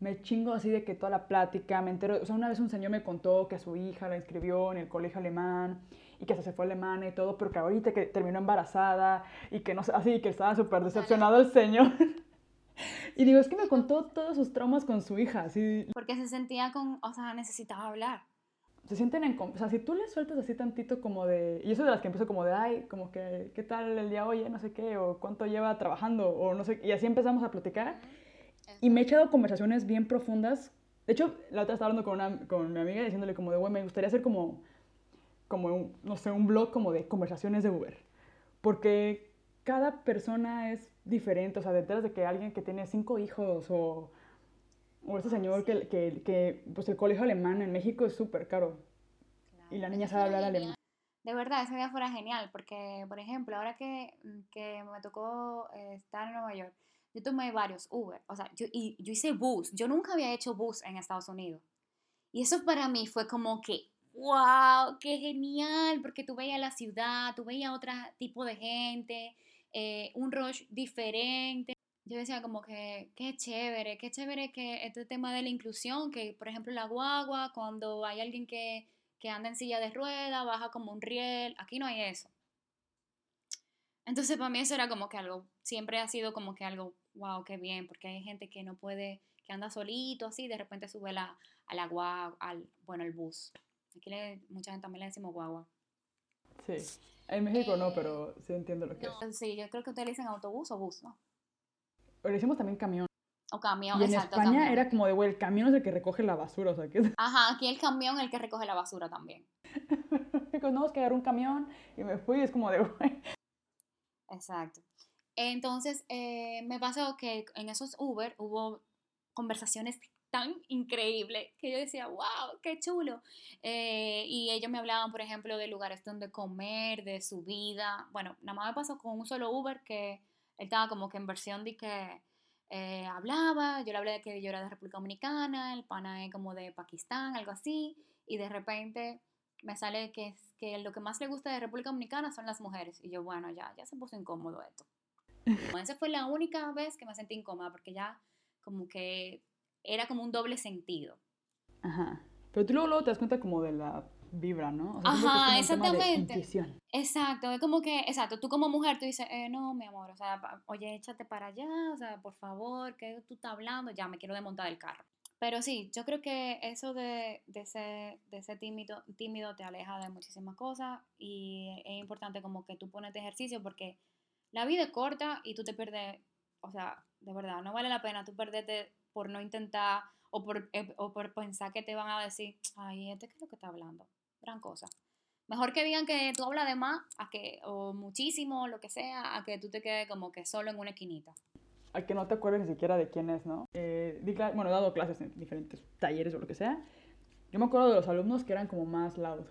me chingo así de que toda la plática, me entero, o sea, una vez un señor me contó que a su hija la inscribió en el colegio alemán y que se fue alemana y todo, pero que ahorita que terminó embarazada y que no sé, así que estaba súper decepcionado el señor. [LAUGHS] y digo, es que me contó todos sus traumas con su hija, así. Porque se sentía con, o sea, necesitaba hablar. Se sienten en, o sea, si tú le sueltas así tantito como de, y eso de las que empiezo como de, ay, como que, ¿qué tal el día hoy? No sé qué, o cuánto lleva trabajando, o no sé, y así empezamos a platicar. Y me he echado conversaciones bien profundas. De hecho, la otra estaba hablando con, una, con mi amiga diciéndole como de, güey, me gustaría hacer como como, un, no sé, un blog como de conversaciones de Uber. Porque cada persona es diferente, o sea, detrás de que alguien que tiene cinco hijos o, o este señor que, que, que, pues el colegio alemán en México es súper caro. Y la niña sabe hablar alemán. De verdad, ese día fuera genial, porque, por ejemplo, ahora que, que me tocó eh, estar en Nueva York, yo tomé varios Uber, o sea, yo, y, yo hice bus, yo nunca había hecho bus en Estados Unidos. Y eso para mí fue como que wow, qué genial, porque tú veías la ciudad, tú veías otro tipo de gente, eh, un rush diferente. Yo decía como que, qué chévere, qué chévere que este tema de la inclusión, que por ejemplo la guagua, cuando hay alguien que, que anda en silla de rueda, baja como un riel, aquí no hay eso. Entonces para mí eso era como que algo, siempre ha sido como que algo, wow, qué bien, porque hay gente que no puede, que anda solito así, de repente sube la, a la guagua, al, bueno, el bus. Aquí le, mucha gente también le decimos guagua. Sí. En México no, pero sí entiendo lo que es. Sí, yo creo que ustedes le dicen autobús o bus, ¿no? Pero le decimos también camión. O camión, y en España era como de, güey, el camión es el que recoge la basura, o sea, que... [LAUGHS] Ajá, aquí el camión es el que recoge la basura también. No, es que agarré un camión y me fui y es como de, güey... Exacto. Entonces, eh, me pasó que en esos Uber hubo conversaciones tan increíbles que yo decía, wow, qué chulo. Eh, y ellos me hablaban, por ejemplo, de lugares donde comer, de su vida. Bueno, nada más me pasó con un solo Uber que él estaba como que en versión de que eh, hablaba, yo le hablé de que yo era de República Dominicana, el pana es como de Pakistán, algo así, y de repente me sale que, que lo que más le gusta de República Dominicana son las mujeres. Y yo, bueno, ya, ya se puso incómodo esto. [LAUGHS] esa fue la única vez que me sentí incómoda, porque ya como que era como un doble sentido. Ajá. Pero tú luego, luego te das cuenta como de la vibra, ¿no? Ajá, exactamente. Exacto, es como que, exacto, tú como mujer tú dices, eh, no, mi amor, o sea, oye, échate para allá, o sea, por favor, ¿qué tú estás hablando? Ya me quiero desmontar el carro. Pero sí, yo creo que eso de, de, ser, de ser tímido, tímido te aleja de muchísimas cosas y es importante como que tú pones ejercicio porque la vida es corta y tú te pierdes, o sea, de verdad, no vale la pena tú perderte por no intentar o por, eh, o por pensar que te van a decir, ay, este qué es lo que está hablando, gran cosa. Mejor que digan que tú hablas de más, a que, o muchísimo, lo que sea, a que tú te quedes como que solo en una esquinita. A que no te acuerdes ni siquiera de quién es, ¿no? Eh, bueno, he dado clases en diferentes talleres o lo que sea. Yo me acuerdo de los alumnos que eran como más loud.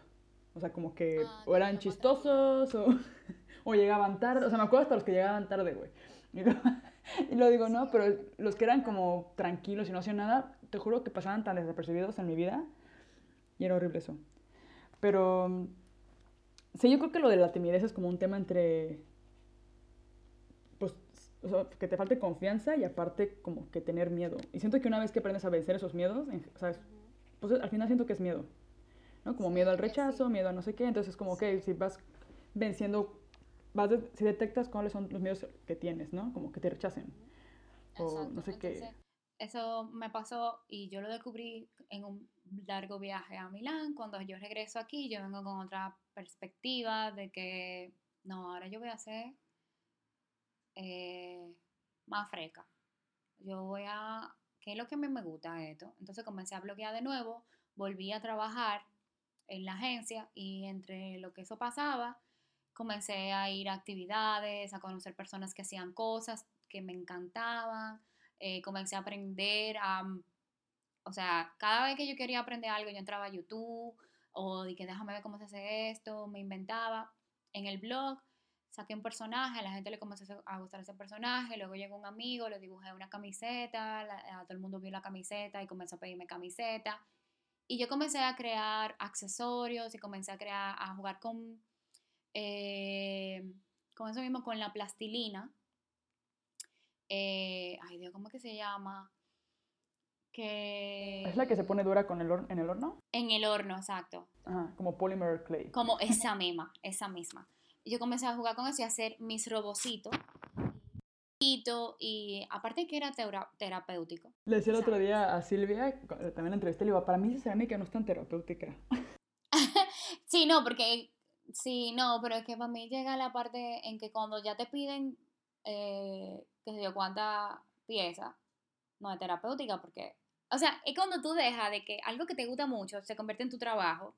O sea, como que ah, o eran chistosos o, [LAUGHS] o llegaban tarde. O sea, me acuerdo hasta los que llegaban tarde, güey. Y lo digo, no, pero los que eran como tranquilos y no hacían nada, te juro que pasaban tan desapercibidos en mi vida. Y era horrible eso. Pero sí, yo creo que lo de la timidez es como un tema entre, pues, o sea, que te falte confianza y aparte como que tener miedo. Y siento que una vez que aprendes a vencer esos miedos, ¿sabes? Pues al final siento que es miedo, ¿no? Como miedo al rechazo, miedo a no sé qué. Entonces es como, que si vas venciendo si detectas cuáles son los miedos que tienes, ¿no? Como que te rechacen. O no sé qué. Eso me pasó y yo lo descubrí en un largo viaje a Milán. Cuando yo regreso aquí, yo vengo con otra perspectiva de que, no, ahora yo voy a ser eh, más freca. Yo voy a, ¿qué es lo que a mí me gusta esto? Entonces comencé a bloquear de nuevo, volví a trabajar en la agencia y entre lo que eso pasaba, comencé a ir a actividades, a conocer personas que hacían cosas que me encantaban, eh, comencé a aprender a, mm, o sea, cada vez que yo quería aprender algo, yo entraba a YouTube o dije, déjame ver cómo se hace esto, me inventaba en el blog, saqué un personaje, a la gente le comenzó a gustar ese personaje, luego llegó un amigo, le dibujé una camiseta, a todo el mundo vio la camiseta y comenzó a pedirme camiseta. Y yo comencé a crear accesorios y comencé a crear, a jugar con eh, con eso mismo, con la plastilina. Eh, ay Dios, ¿cómo que se llama? Que... ¿Es la que se pone dura con el en el horno? En el horno, exacto. Ajá, como polymer clay. Como esa misma, esa misma. Yo comencé a jugar con eso y a hacer mis robocitos. Y aparte que era terapéutico. Le decía el otro día a Silvia, también la entrevisté, le digo, para mí esa cerámica no es tan terapéutica. [LAUGHS] sí, no, porque Sí, no, pero es que para mí llega la parte en que cuando ya te piden, eh, qué sé yo, cuánta pieza, no es terapéutica, porque, o sea, es cuando tú dejas de que algo que te gusta mucho se convierte en tu trabajo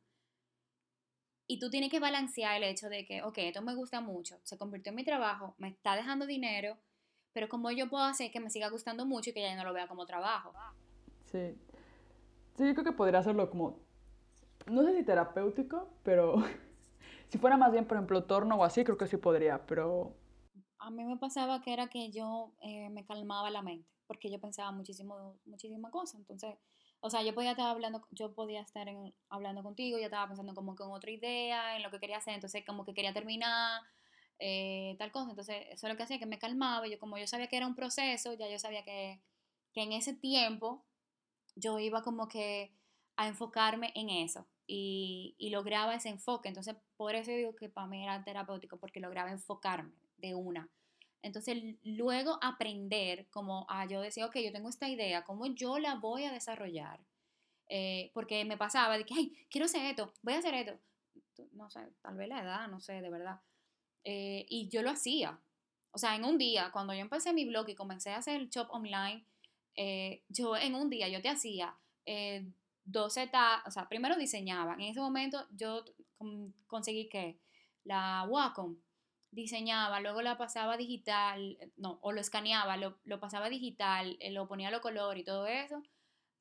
y tú tienes que balancear el hecho de que, ok, esto me gusta mucho, se convirtió en mi trabajo, me está dejando dinero, pero como yo puedo hacer que me siga gustando mucho y que ya no lo vea como trabajo. Sí. Sí, yo creo que podría hacerlo como, no sé si terapéutico, pero [LAUGHS] Si fuera más bien, por ejemplo, torno o así, creo que sí podría, pero... A mí me pasaba que era que yo eh, me calmaba la mente, porque yo pensaba muchísimo, muchísimas cosas. Entonces, o sea, yo podía estar hablando, yo podía estar hablando contigo, yo estaba pensando como con otra idea, en lo que quería hacer, entonces como que quería terminar, eh, tal cosa. Entonces, eso es lo que hacía, que me calmaba. Yo como yo sabía que era un proceso, ya yo sabía que, que en ese tiempo yo iba como que a enfocarme en eso y, y, lograba ese enfoque. Entonces, por eso digo que para mí era terapéutico, porque lograba enfocarme de una. Entonces, luego aprender, como ah, yo decía, ok, yo tengo esta idea, ¿cómo yo la voy a desarrollar? Eh, porque me pasaba de que, ay, quiero hacer esto, voy a hacer esto. No sé, tal vez la edad, no sé, de verdad. Eh, y yo lo hacía. O sea, en un día, cuando yo empecé mi blog y comencé a hacer el shop online, eh, yo en un día yo te hacía 12 etapas, o sea, primero diseñaba. En ese momento yo conseguí que la Wacom, diseñaba, luego la pasaba digital, no, o lo escaneaba, lo, lo pasaba digital, eh, lo ponía a lo color y todo eso,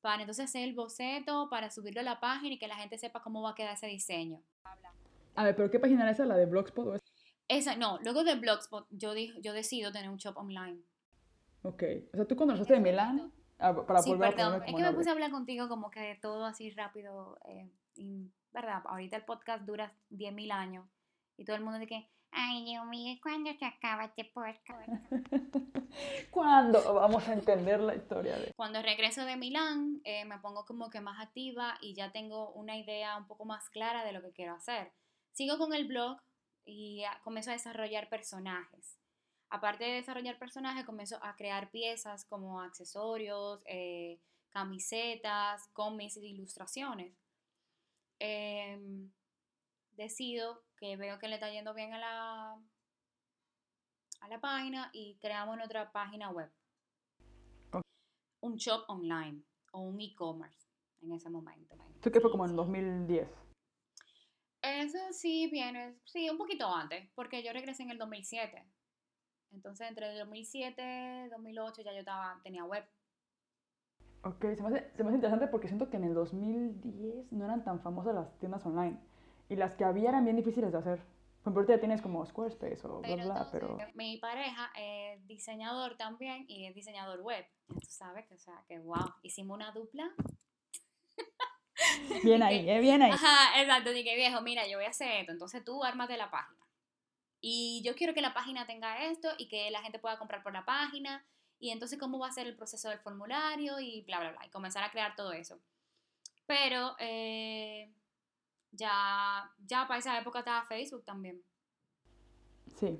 para entonces hacer el boceto, para subirlo a la página y que la gente sepa cómo va a quedar ese diseño. A ver, ¿pero qué página era esa? ¿La de Blogspot o esa? Esa, no, luego de Blogspot yo, yo decido tener un shop online. Ok. O sea, tú cuando regresaste de Milán, para Sí, volver perdón, es que me puse a hablar contigo como que de todo así rápido, eh, y, ¿verdad? Ahorita el podcast dura 10.000 años y todo el mundo dice que, ay Dios mío, ¿cuándo se acaba este podcast? [LAUGHS] ¿Cuándo vamos a entender la historia de...? Cuando regreso de Milán, eh, me pongo como que más activa y ya tengo una idea un poco más clara de lo que quiero hacer. Sigo con el blog y ah, comienzo a desarrollar personajes. Aparte de desarrollar personajes, comienzo a crear piezas como accesorios, eh, camisetas, cómics e ilustraciones. Em, decido que veo que le está yendo bien a la, a la página y creamos otra página web un shop online o un e-commerce en ese momento. Esto que fue como en 2010. Eso sí viene, sí, un poquito antes, porque yo regresé en el 2007. Entonces, entre el 2007 y 2008 ya yo estaba, tenía web. Ok, se me, hace, se me hace interesante porque siento que en el 2010 no eran tan famosas las tiendas online. Y las que había eran bien difíciles de hacer. Por ejemplo, ya tienes como Squarespace o bla, Pero bla, entonces, pero... mi pareja es diseñador también y es diseñador web. Y tú sabes que, o sea, que wow, hicimos una dupla. Bien [LAUGHS] ahí, que- ¿eh? Bien ahí. Ajá, exacto. Dije, viejo, mira, yo voy a hacer esto. Entonces tú ármate la página. Y yo quiero que la página tenga esto y que la gente pueda comprar por la página. Y entonces, ¿cómo va a ser el proceso del formulario? Y bla, bla, bla. Y comenzar a crear todo eso. Pero eh, ya, ya para esa época estaba Facebook también. Sí.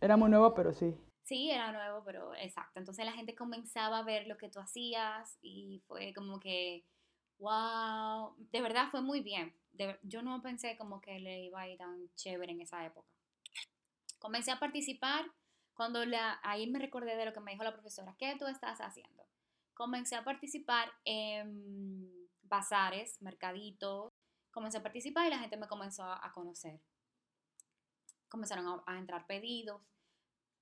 Era muy nuevo, pero sí. Sí, era nuevo, pero exacto. Entonces la gente comenzaba a ver lo que tú hacías y fue como que, wow, de verdad fue muy bien. De yo no pensé como que le iba a ir tan chévere en esa época. Comencé a participar cuando ahí me recordé de lo que me dijo la profesora, ¿qué tú estás haciendo? Comencé a participar en bazares, mercaditos, comencé a participar y la gente me comenzó a, conocer. Comenzaron a- a entrar pedidos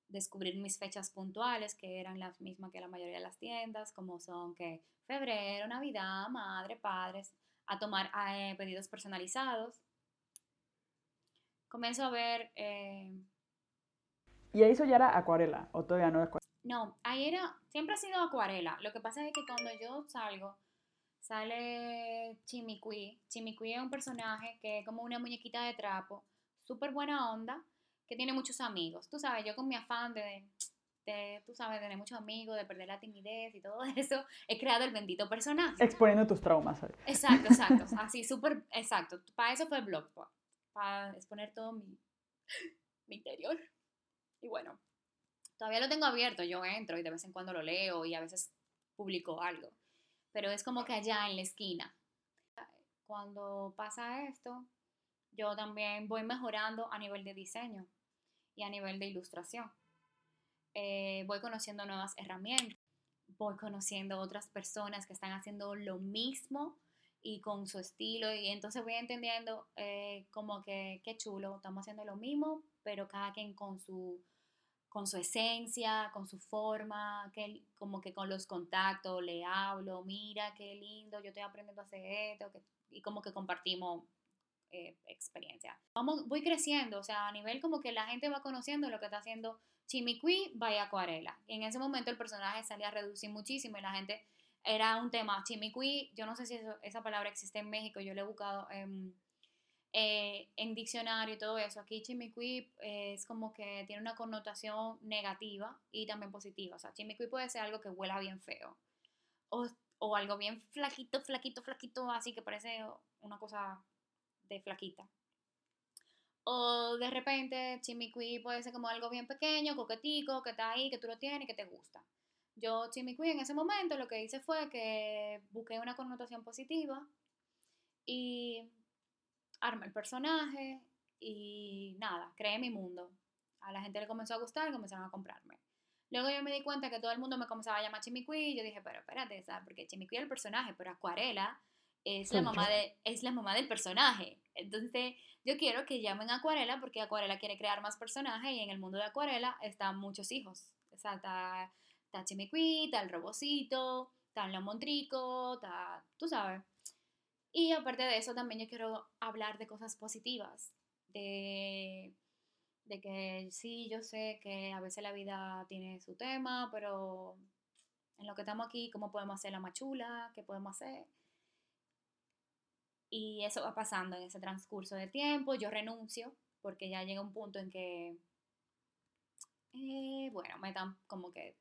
descubrir mis fechas puntuales, que eran las mismas que la mayoría de las tiendas, como son que febrero, Navidad, Madre, Padres, a tomar eh, pedidos personalizados. Comienzo a ver, eh, Y eso ya era acuarela, o todavía no era acuarela. no, ahí era, siempre ha sido acuarela. Lo que pasa es que cuando yo salgo, sale Chimicuí. Chimicuí es un personaje que es como una muñequita de trapo, súper buena onda, que tiene muchos amigos. Tú sabes, yo con mi afán de, de, tú sabes, tener muchos amigos, de perder la timidez y todo [LAUGHS] eso, he creado el bendito personaje. Exponiendo tus traumas. ¿sabes? Exacto, exacto. [LAUGHS] Así, súper, exacto. Para eso fue el Blogspot. Para exponer todo mi, mi interior. Y bueno, todavía lo tengo abierto. Yo entro y de vez en cuando lo leo y a veces publico algo. Pero es como que allá en la esquina. Cuando pasa esto, yo también voy mejorando a nivel de diseño y a nivel de ilustración. Eh, voy conociendo nuevas herramientas, voy conociendo otras personas que están haciendo lo mismo y con su estilo y entonces voy entendiendo eh, como que qué chulo, estamos haciendo lo mismo, pero cada quien con su con su esencia, con su forma, que como que con los contactos le hablo, mira qué lindo, yo estoy aprendiendo a hacer esto, que- y como que compartimos eh, experiencia. Vamos, voy creciendo, o sea, a nivel como que la gente va conociendo lo que está haciendo Chimicuí by Acuarela. Y en ese momento el personaje salía a reducir muchísimo y la gente era un tema. Chimicuí, yo no sé si esa palabra existe en México, yo lo he buscado en, eh, en diccionario y todo eso. Aquí chimicuí eh, es como que tiene una connotación negativa y también positiva. O sea, chimicuí puede ser algo que huela bien feo. O, o algo bien flaquito, flaquito, flaquito, así que parece una cosa de flaquita. O de repente chimicuí puede ser como algo bien pequeño, coquetico, que está ahí, que tú lo tienes y que te gusta. Yo chimicuí en ese momento lo que hice fue que busqué una connotación positiva y armé el personaje y nada, creé mi mundo. A la gente le comenzó a gustar y comenzaron a comprarme. Luego yo me di cuenta que todo el mundo me comenzaba a llamar Chimicuí y yo dije, pero espérate, ¿sabes? Porque Chimicuí es el personaje, pero Acuarela es la, mamá de, es la mamá del personaje. Entonces, yo quiero que llamen a Acuarela porque Acuarela quiere crear más personajes y en el mundo de Acuarela están muchos hijos. O sea, está, está Chimicuí, está el Robocito, está el Montrico, está, tú sabes. Y aparte de eso, también yo quiero hablar de cosas positivas, de, de que sí, yo sé que a veces la vida tiene su tema, pero en lo que estamos aquí, ¿cómo podemos hacer la machula? ¿Qué podemos hacer? Y eso va pasando en ese transcurso de tiempo. Yo renuncio porque ya llega un punto en que, eh, bueno, me dan como que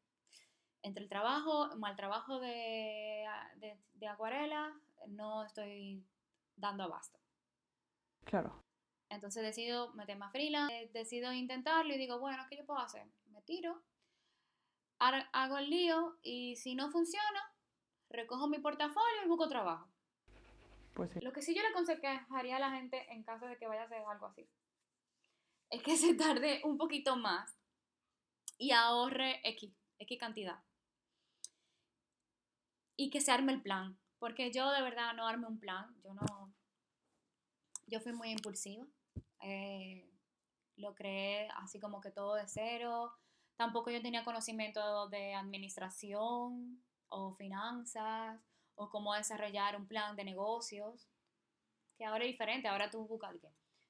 entre el trabajo, mal trabajo de, de, de acuarela, no estoy dando abasto. Claro. Entonces decido meterme a freelance, decido intentarlo y digo, bueno, ¿qué yo puedo hacer? Me tiro, hago el lío y si no funciona, recojo mi portafolio y busco trabajo. Pues sí. Lo que sí yo le aconsejaría a la gente en caso de que vaya a hacer algo así es que [LAUGHS] se tarde un poquito más y ahorre X, X cantidad. Y que se arme el plan. Porque yo de verdad no arme un plan. Yo no. Yo fui muy impulsiva. Eh, lo creé así como que todo de cero. Tampoco yo tenía conocimiento de administración o finanzas o cómo desarrollar un plan de negocios. Que ahora es diferente. Ahora tú buscas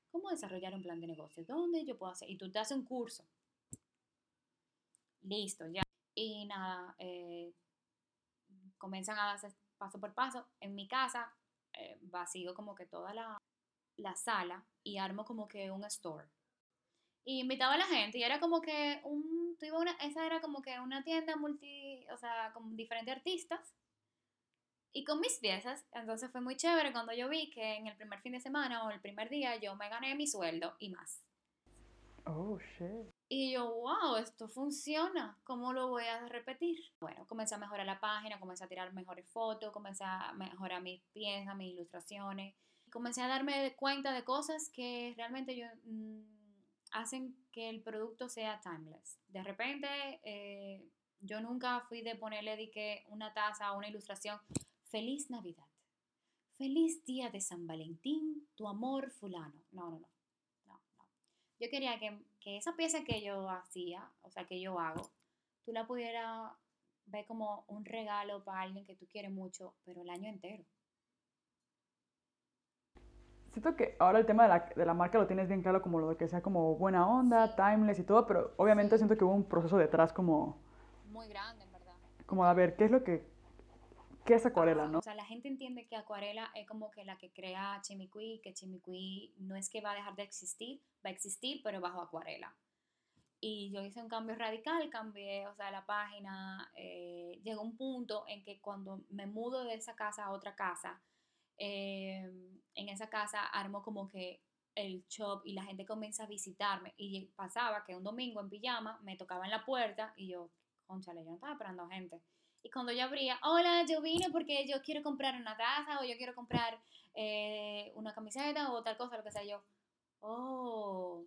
cómo desarrollar un plan de negocios. ¿Dónde yo puedo hacer? Y tú te haces un curso. Listo, ya. Y nada, eh, comienzan a hacer paso por paso. En mi casa eh, vacío como que toda la, la sala y armo como que un store. Y invitaba a la gente y era como que un, una, esa era como que una tienda multi, o sea, con diferentes artistas y con mis piezas. Entonces fue muy chévere cuando yo vi que en el primer fin de semana o el primer día yo me gané mi sueldo y más. Oh, shit. Y yo, wow, esto funciona, ¿cómo lo voy a repetir? Bueno, comencé a mejorar la página, comencé a tirar mejores fotos, comencé a mejorar mis piezas, mis ilustraciones. Comencé a darme cuenta de cosas que realmente yo, mm, hacen que el producto sea timeless. De repente, eh, yo nunca fui de ponerle de una taza o una ilustración, feliz Navidad, feliz día de San Valentín, tu amor fulano. No, no, no yo quería que, que, esa pieza que yo hacía, o sea, que yo hago, tú la pudieras ver como un regalo para alguien que tú quieres mucho, pero el año entero. Siento que ahora el tema de la, de la marca lo tienes bien claro como lo de que sea como buena onda, timeless y todo, pero obviamente siento que hubo un proceso detrás como... Muy grande, en verdad. Como a ver, ¿qué es lo que ¿Qué es acuarela, no? O sea, la gente entiende que acuarela es como que la que crea Chimicuí, que Chimicuí no es que va a dejar de existir, va a existir, pero bajo acuarela. Y yo hice un cambio radical, cambié, o sea, la página, eh, llegó un punto en que cuando me mudo de esa casa a otra casa, eh, en esa casa armo como que el shop y la gente comienza a visitarme y pasaba que un domingo en pijama me tocaba en la puerta y yo, conchale, yo no estaba esperando gente y cuando yo abría, hola, yo vine porque yo quiero comprar una taza o yo quiero comprar eh, una camiseta o tal cosa, lo que sea yo. Oh,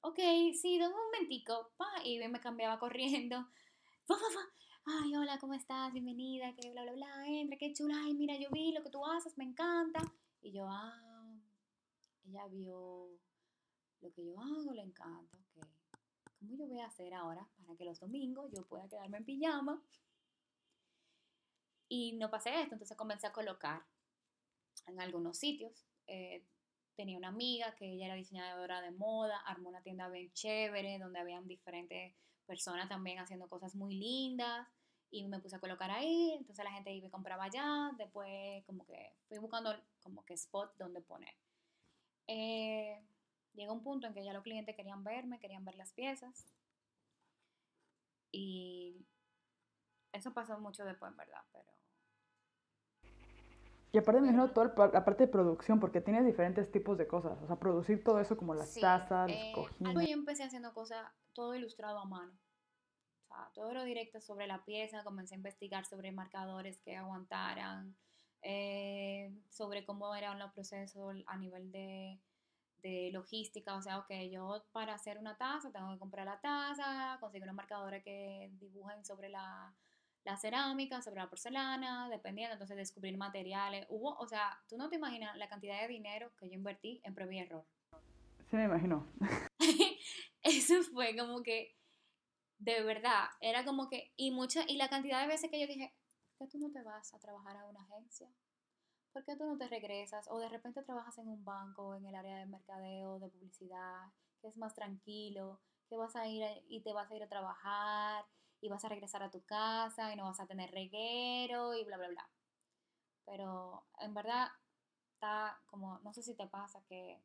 ok, sí, dame un momentico. Pa, y me cambiaba corriendo. [LAUGHS] Ay, hola, ¿cómo estás? Bienvenida, que bla, bla, bla, entra, qué chula. Ay, mira, yo vi lo que tú haces, me encanta. Y yo, ah, ella vio lo que yo hago, le encanta, ok. ¿Cómo yo voy a hacer ahora para que los domingos yo pueda quedarme en pijama? Y no pasé esto, entonces comencé a colocar en algunos sitios. Eh, tenía una amiga que ella era diseñadora de moda, armó una tienda bien chévere, donde habían diferentes personas también haciendo cosas muy lindas y me puse a colocar ahí, entonces la gente iba y compraba allá, después como que fui buscando como que spot donde poner. Eh, llegó un punto en que ya los clientes querían verme, querían ver las piezas y eso pasó mucho después, ¿verdad? Pero y aparte me imagino toda la parte de producción, porque tienes diferentes tipos de cosas. O sea, producir todo eso como las tazas, los eh, cojines. Yo empecé haciendo cosas, todo ilustrado a mano. O sea, todo lo directo sobre la pieza. Comencé a investigar sobre marcadores que aguantaran, eh, sobre cómo eran los procesos a nivel de, de logística. O sea, ok, yo para hacer una taza tengo que comprar la taza, conseguir unos marcadores que dibujen sobre la la cerámica, sobre la porcelana, dependiendo, entonces descubrir materiales. Hubo, o sea, tú no te imaginas la cantidad de dinero que yo invertí en prueba y error. Sí, me imagino. [LAUGHS] Eso fue como que, de verdad, era como que, y mucha, y la cantidad de veces que yo dije, ¿por qué tú no te vas a trabajar a una agencia? ¿Por qué tú no te regresas? O de repente trabajas en un banco, en el área de mercadeo, de publicidad, que es más tranquilo, que vas a ir y te vas a ir a trabajar y vas a regresar a tu casa y no vas a tener reguero y bla, bla, bla. Pero en verdad está como, no sé si te pasa que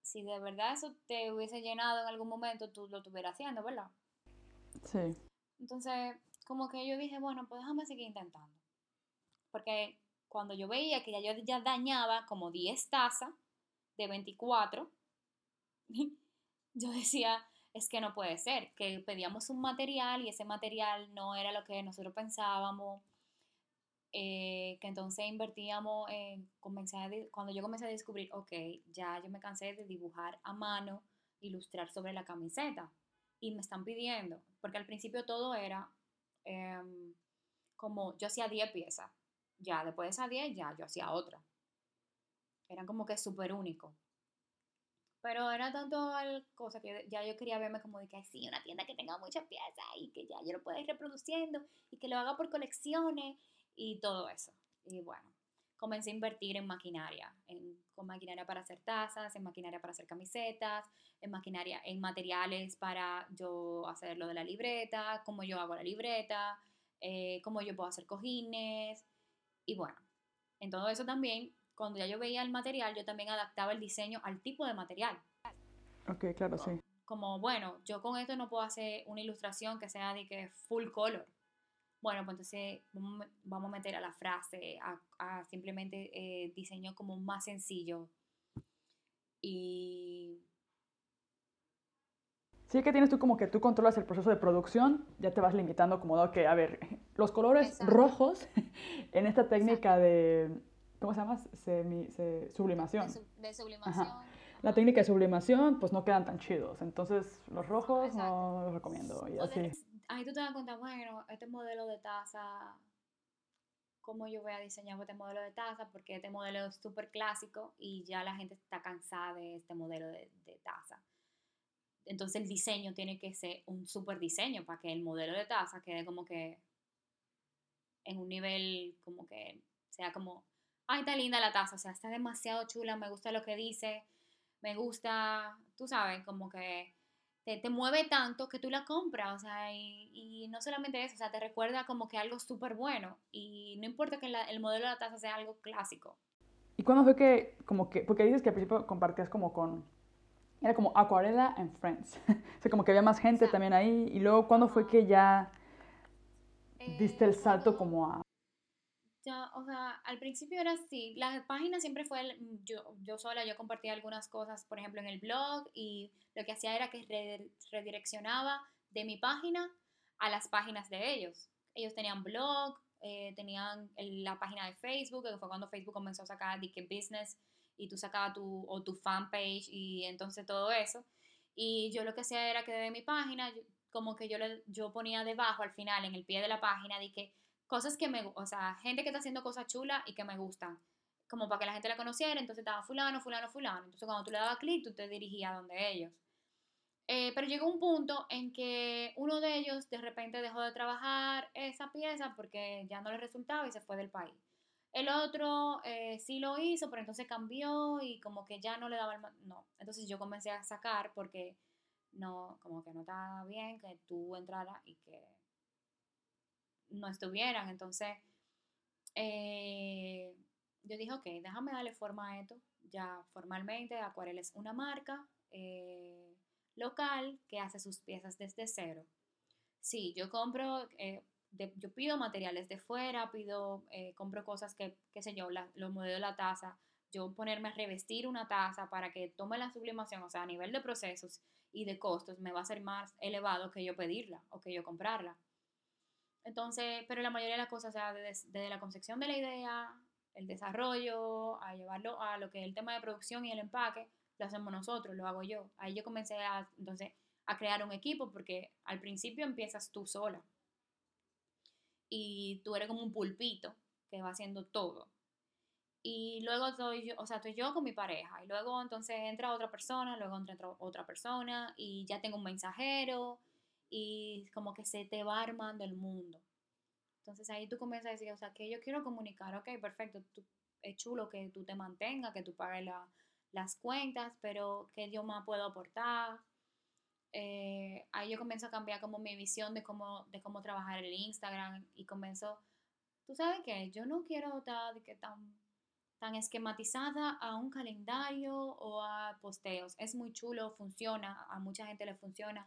si de verdad eso te hubiese llenado en algún momento, tú lo estuvieras haciendo, ¿verdad? Sí. Entonces, como que yo dije, bueno, pues déjame seguir intentando. Porque cuando yo veía que ya yo ya dañaba como 10 tazas de 24, [LAUGHS] yo decía, es que no puede ser, que pedíamos un material y ese material no era lo que nosotros pensábamos, eh, que entonces invertíamos en, cuando yo comencé a descubrir, ok, ya yo me cansé de dibujar a mano, ilustrar sobre la camiseta y me están pidiendo, porque al principio todo era em, como yo hacía 10 piezas, ya después de esas 10 ya yo hacía otra. Eran como que súper único. Pero era tanto el cosa que ya yo quería verme como de que sí, una tienda que tenga muchas piezas y que ya yo lo pueda ir reproduciendo y que lo haga por colecciones y todo eso. Y bueno, comencé a invertir en maquinaria, en, con maquinaria para hacer tazas, en maquinaria para hacer camisetas, en maquinaria, en materiales para yo hacer lo de la libreta, cómo yo hago la libreta, eh, cómo yo puedo hacer cojines. Y bueno, en todo eso también cuando ya yo veía el material, yo también adaptaba el diseño al tipo de material. Ok, claro, sí. Como, bueno, yo con esto no puedo hacer una ilustración que sea de que full color. Bueno, pues entonces vamos a meter a la frase, a, simplemente eh, diseño como más sencillo. Y... Sí, que tienes tú como que tú controlas el proceso de producción, ya te vas limitando como, que, a ver, [LAUGHS] los colores rojos [LAUGHS] en esta técnica de ¿cómo se llama? sublimación. De, sublimación. La técnica de sublimación, pues no quedan tan chidos. Entonces, los rojos no los recomiendo. Y así. ahí tú te das cuenta, bueno, este modelo de taza, cómo yo voy a diseñar este modelo de taza, porque este modelo es súper clásico y ya la gente está cansada de este modelo de, de taza. Entonces el diseño tiene que ser un súper diseño para que el modelo de taza quede como que en un nivel como que sea como ay, está linda la taza, o sea, está demasiado chula, me gusta lo que dice, me gusta, tú sabes, como que te, mueve tanto que tú la compras, o sea, y, no solamente eso, o sea, te recuerda como que algo súper bueno, y no importa que el modelo de la taza sea algo clásico. ¿Y cuándo fue que, como que, porque dices que al principio compartías como con, era como acuarela and friends, [LAUGHS] o sea, como que había más gente también ahí, y luego, ¿cuándo fue que ya diste el eh, salto como a ya, o sea, al principio era así. La página siempre fue yo, yo sola, yo compartía algunas cosas, por ejemplo, en el blog y lo que hacía era que redireccionaba de mi página a las páginas de ellos. Ellos tenían blog, eh, tenían la página de Facebook, que fue cuando Facebook comenzó a sacar Dick Business y tú sacabas tu, o tu fanpage y entonces todo eso. Y yo lo que hacía era que de mi página, como que yo, le, yo ponía debajo, al final, en el pie de la página, de que cosas que me, o sea, gente que está haciendo cosas chulas y que me gustan, como para que la gente la conociera, entonces estaba fulano, fulano, fulano, entonces cuando tú le dabas clic, tú te dirigías a donde ellos. Eh, pero llegó un punto en que uno de ellos de repente dejó de trabajar esa pieza porque ya no le resultaba y se fue del país. El otro eh, sí lo hizo, pero entonces cambió y como que ya no le daba el... No, entonces yo comencé a sacar porque no, como que no estaba bien que tú entraras y que no estuvieran. Entonces, eh, yo dije, ok, déjame darle forma a esto. Ya formalmente, Acuarela es una marca eh, local que hace sus piezas desde cero. Sí, yo compro, eh, yo pido materiales de fuera, pido, compro cosas que, qué sé yo, los modelos de la taza, yo ponerme a revestir una taza para que tome la sublimación, o sea, a nivel de procesos y de costos, me va a ser más elevado que yo pedirla o que yo comprarla. Entonces, pero la mayoría de las cosas, o sea, desde, la concepción de la idea, el desarrollo, a llevarlo a lo que es el tema de producción y el empaque, lo hacemos nosotros, lo hago yo. Ahí yo comencé a, entonces, a crear un equipo porque al principio empiezas tú sola. y tú eres como un pulpito que va haciendo todo. Y luego estoy yo, o sea, estoy yo con mi pareja y luego entonces entra otra persona, luego entra otra persona y ya tengo un mensajero y como que se te va armando el mundo. Entonces ahí tú comienzas a decir, o sea, que yo quiero comunicar, ok, perfecto, es chulo que tú te mantengas, que tú pagues las cuentas, pero que yo más puedo aportar. Eh, ahí yo comienzo a cambiar como mi visión de cómo, de cómo trabajar el Instagram y comienzo, tú sabes que yo no quiero estar tan, tan esquematizada a un calendario o a posteos. Es muy chulo, funciona, a mucha gente le funciona,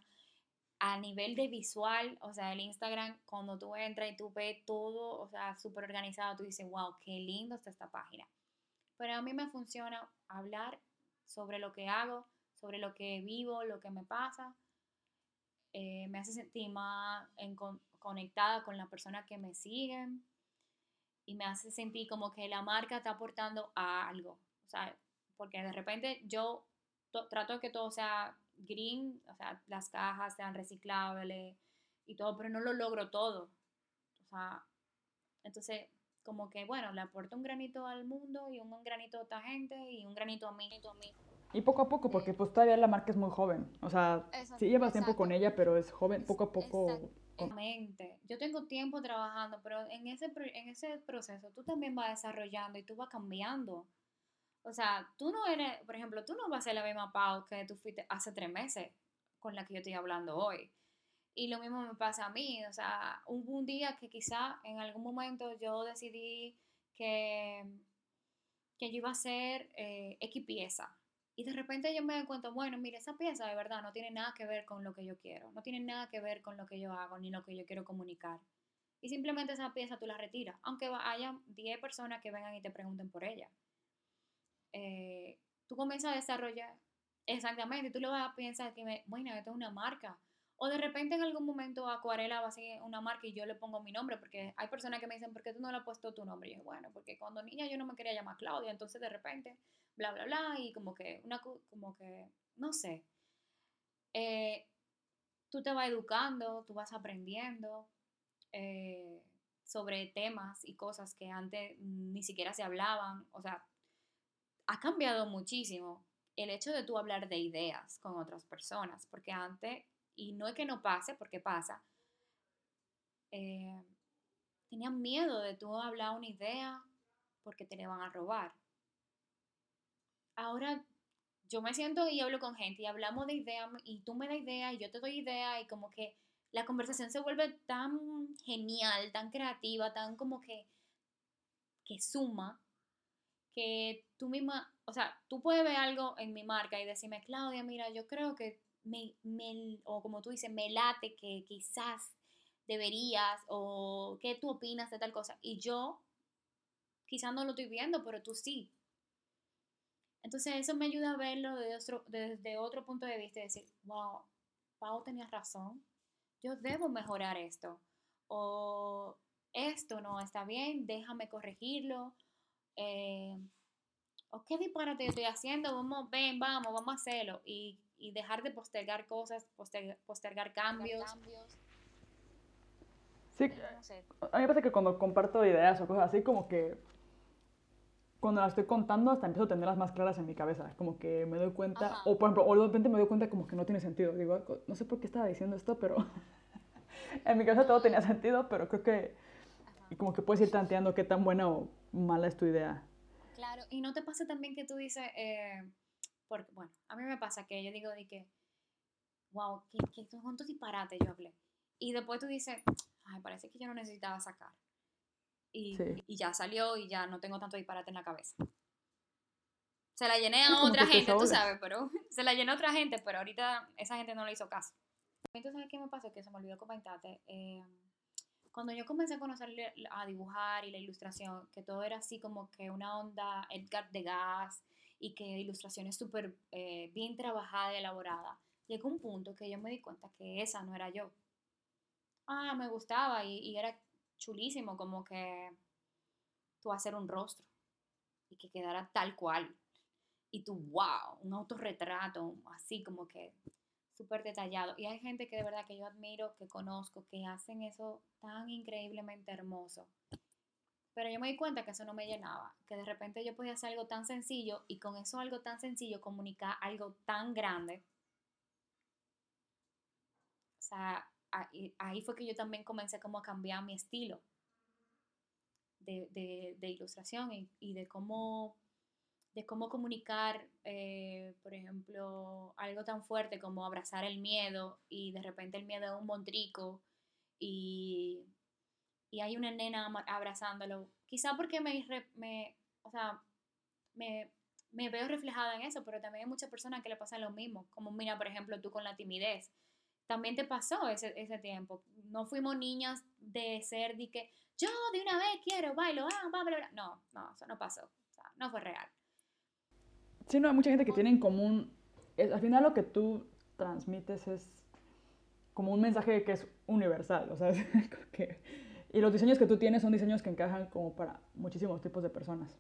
a nivel de visual, o sea, el Instagram, cuando tú entras y tú ves todo, o sea, súper organizado, tú dices, wow, qué lindo está esta página. Pero a mí me funciona hablar sobre lo que hago, sobre lo que vivo, lo que me pasa. Eh, me hace sentir más conectada con la persona que me siguen y me hace sentir como que la marca está aportando a algo. O sea, porque de repente yo trato que todo sea green, o sea, las cajas sean reciclables y todo, pero no lo logro todo. O sea, entonces, como que, bueno, le aporto un granito al mundo y un, granito a otra gente y un granito a mí, y a mí. Y poco a poco, porque pues todavía la marca es muy joven. O sea, sí llevas tiempo con ella, pero es joven, poco a poco. Exactamente. Yo tengo tiempo trabajando, pero en ese, en ese proceso tú también vas desarrollando y tú vas cambiando. O sea, tú no eres, por ejemplo, tú no vas a ser la misma Pau que tú fuiste hace tres meses con la que yo estoy hablando hoy. Y lo mismo me pasa a mí, o sea, hubo un día que quizá en algún momento yo decidí que, que yo iba a hacer eh, X pieza. Y de repente yo me doy cuenta, bueno, mire, esa pieza de verdad no tiene nada que ver con lo que yo quiero, no tiene nada que ver con lo que yo hago ni lo que yo quiero comunicar. Y simplemente esa pieza tú la retiras, aunque haya 10 personas que vengan y te pregunten por ella. Eh, tú comienzas a desarrollar, exactamente, tú lo vas a pensar que, bueno, esto es una marca. O de repente en algún momento Acuarela va a ser una marca y yo le pongo mi nombre, porque hay personas que me dicen, ¿por qué tú no le has puesto tu nombre? Y yo, bueno, porque cuando niña yo no me quería llamar Claudia, entonces de repente, bla, bla, bla, y como que, una, como que, no sé. Eh, tú te vas educando, tú vas aprendiendo eh, sobre temas y cosas que antes ni siquiera se hablaban, o sea, ha cambiado muchísimo el hecho de tú hablar de ideas con otras personas, porque antes, y no es que no pase, porque pasa, eh, tenían miedo de tú hablar una idea porque te le van a robar. Ahora yo me siento y hablo con gente y hablamos de ideas y tú me das idea y yo te doy idea y como que la conversación se vuelve tan genial, tan creativa, tan como que, que suma que tú misma, o sea, tú puedes ver algo en mi marca y decirme, Claudia, mira, yo creo que me, me o como tú dices, me late que quizás deberías, o qué tú opinas de tal cosa. Y yo quizás no lo estoy viendo, pero tú sí. Entonces eso me ayuda a verlo desde otro, desde otro punto de vista y decir, wow, Pau tenía razón, yo debo mejorar esto. O esto no está bien, déjame corregirlo eh, ¿o qué disparate estoy haciendo? Vamos, ven, vamos, vamos a hacerlo. Y, y dejar de postergar cosas, postergar, cambios. Sí, a mí me pasa que cuando comparto ideas o cosas así, como que cuando las estoy contando hasta empiezo a tenerlas más claras en mi cabeza, como que me doy cuenta, o por ejemplo, o de repente me doy cuenta como que no tiene sentido, digo, no sé por qué estaba diciendo esto, pero [LAUGHS] en mi cabeza todo tenía sentido, pero creo que, y como que puedes ir tanteando qué tan buena o mala es tu idea. Claro, y no te pasa también que tú dices, eh, porque, bueno, a mí me pasa que yo digo de que, wow, ¿qué, qué cuántos disparates yo hablé? Y después tú dices, ay, parece que yo no necesitaba sacar. Y, y ya salió y ya no tengo tanto disparate en la cabeza. Se la llené a otra gente, tú sabes, pero [LAUGHS] se la llené a otra gente, pero ahorita esa gente no le hizo caso. Entonces, ¿sabes qué me pasó? Que se me olvidó comentarte. Eh, cuando yo comencé a conocer a dibujar y la ilustración, que todo era así como que una onda Edgar Degas y que ilustraciones súper eh, bien trabajada y elaborada, llegó un punto que yo me di cuenta que esa no era yo. Ah, me gustaba y, y era chulísimo como que tú hacer un rostro y que quedara tal cual. Y tú, wow, un autorretrato, así como que súper detallado. Y hay gente que de verdad que yo admiro, que conozco, que hacen eso tan increíblemente hermoso. Pero yo me di cuenta que eso no me llenaba, que de repente yo podía hacer algo tan sencillo y con eso algo tan sencillo comunicar algo tan grande. O sea, ahí, fue que yo también comencé como a cambiar mi estilo de, ilustración y, de cómo de cómo comunicar, eh, por ejemplo, algo tan fuerte como abrazar el miedo y de repente el miedo es un montrico y, y hay una nena abrazándolo. Quizá porque me, me o sea, me, me, veo reflejada en eso, pero también hay muchas personas que le pasa lo mismo. Como mira, por ejemplo, tú con la timidez. También te pasó ese, ese tiempo. No fuimos niñas de ser de que yo de una vez quiero, bailo, ah, bla, bla, bla. No, no, eso no pasó. O sea, no fue real. Sí, no, hay mucha gente que tiene en común, al final lo que tú transmites es como un mensaje que es universal, o sea, [LAUGHS] que, y los diseños que tú tienes son diseños que encajan como para muchísimos tipos de personas.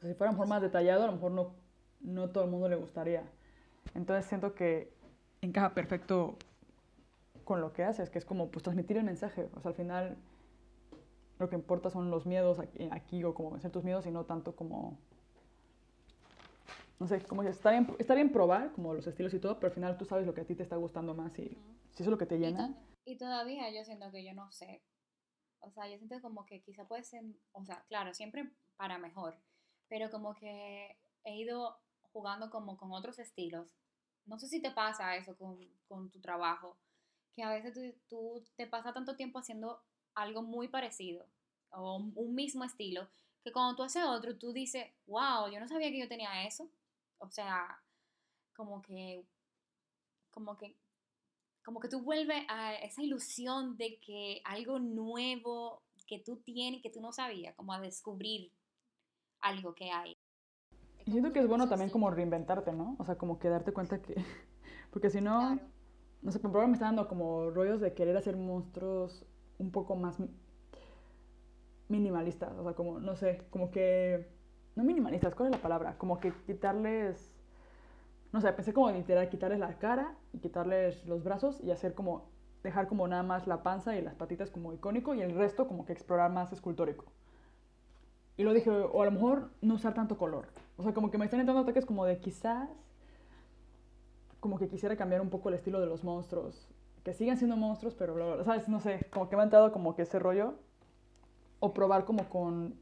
si fueran formas más detallado, a lo mejor no, no todo el mundo le gustaría. Entonces siento que encaja perfecto con lo que haces, que es como pues transmitir el mensaje. O sea, al final lo que importa son los miedos aquí, aquí o como vencer tus miedos y no tanto como no sé, como que está bien, está bien probar como los estilos y todo, pero al final tú sabes lo que a ti te está gustando más y si eso es lo que te llena. Y, todavía yo siento que yo no sé. O sea, yo siento como que quizá puede ser, o sea, claro, siempre para mejor, pero como que he ido jugando como con otros estilos. No sé si te pasa eso con, con tu trabajo, que a veces tú, tú te pasas tanto tiempo haciendo algo muy parecido o un mismo estilo, que cuando tú haces otro, tú dices, wow, yo no sabía que yo tenía eso o sea, como que, como que, como que tú vuelves a esa ilusión de que algo nuevo que tú tienes, que tú no sabías, como a descubrir algo que hay. Siento que es bueno también como reinventarte, ¿no? O sea, como que darte cuenta que, [LAUGHS] porque si no, no sé, por ejemplo me está dando como rollos de querer hacer monstruos un poco más minimalistas, o sea, como, no sé, como que no minimalistas, ¿cuál es la palabra? Como que quitarles, no sé, pensé como literal quitarles la cara y quitarles los brazos y hacer como, dejar como nada más la panza y las patitas como icónico y el resto como que explorar más escultórico. Y lo dije, o a lo mejor no usar tanto color. O sea, como que me están entrando ataques como de quizás, como que quisiera cambiar un poco el estilo de los monstruos. Que sigan siendo monstruos, pero, ¿sabes? No sé, como que me ha entrado como que ese rollo. O probar como con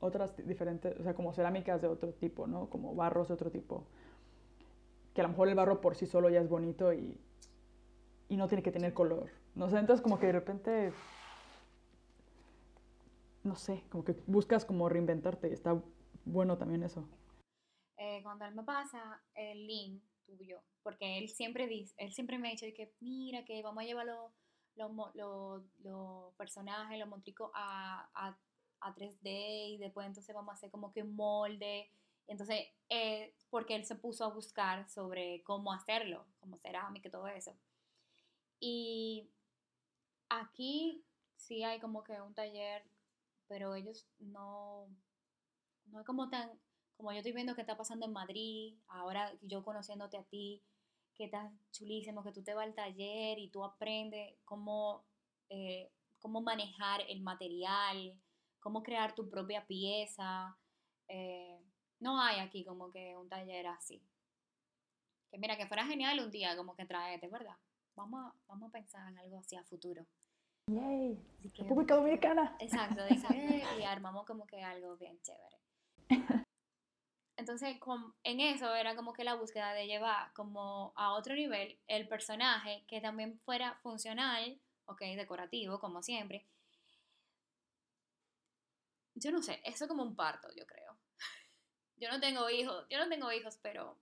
otras diferentes, o sea, como cerámicas de otro tipo, ¿no? Como barros de otro tipo. Que a lo mejor el barro por sí solo ya es bonito y, y no tiene que tener color. No sé, entonces como que de repente, no sé, como que buscas como reinventarte. Está bueno también eso. Eh, cuando él me pasa el link tuyo, porque él siempre dice, él siempre me ha dicho que mira, que vamos a llevar los, los, los, personajes, los montricos a, a a 3D y después entonces vamos a hacer como que molde. Entonces, eh, porque él se puso a buscar sobre cómo hacerlo, como cerámica y todo eso. Y aquí sí hay como que un taller, pero ellos no, no es como tan, como yo estoy viendo que está pasando en Madrid, ahora yo conociéndote a ti, que estás chulísimo, que tú te vas al taller y tú aprendes cómo, eh, cómo manejar el material, cómo crear tu propia pieza. Eh, no hay aquí como que un taller así. Que mira, que fuera genial un día como que traerte, ¿verdad? Vamos a, vamos a pensar en algo así a futuro. ¡Yay! República Dominicana. Exacto, y [LAUGHS] armamos como que algo bien chévere. Entonces, en eso era como que la búsqueda de llevar como a otro nivel el personaje que también fuera funcional, ok, decorativo, como siempre, yo no sé, eso como un parto, yo creo. [LAUGHS] Yo no tengo hijos, yo no tengo hijos, pero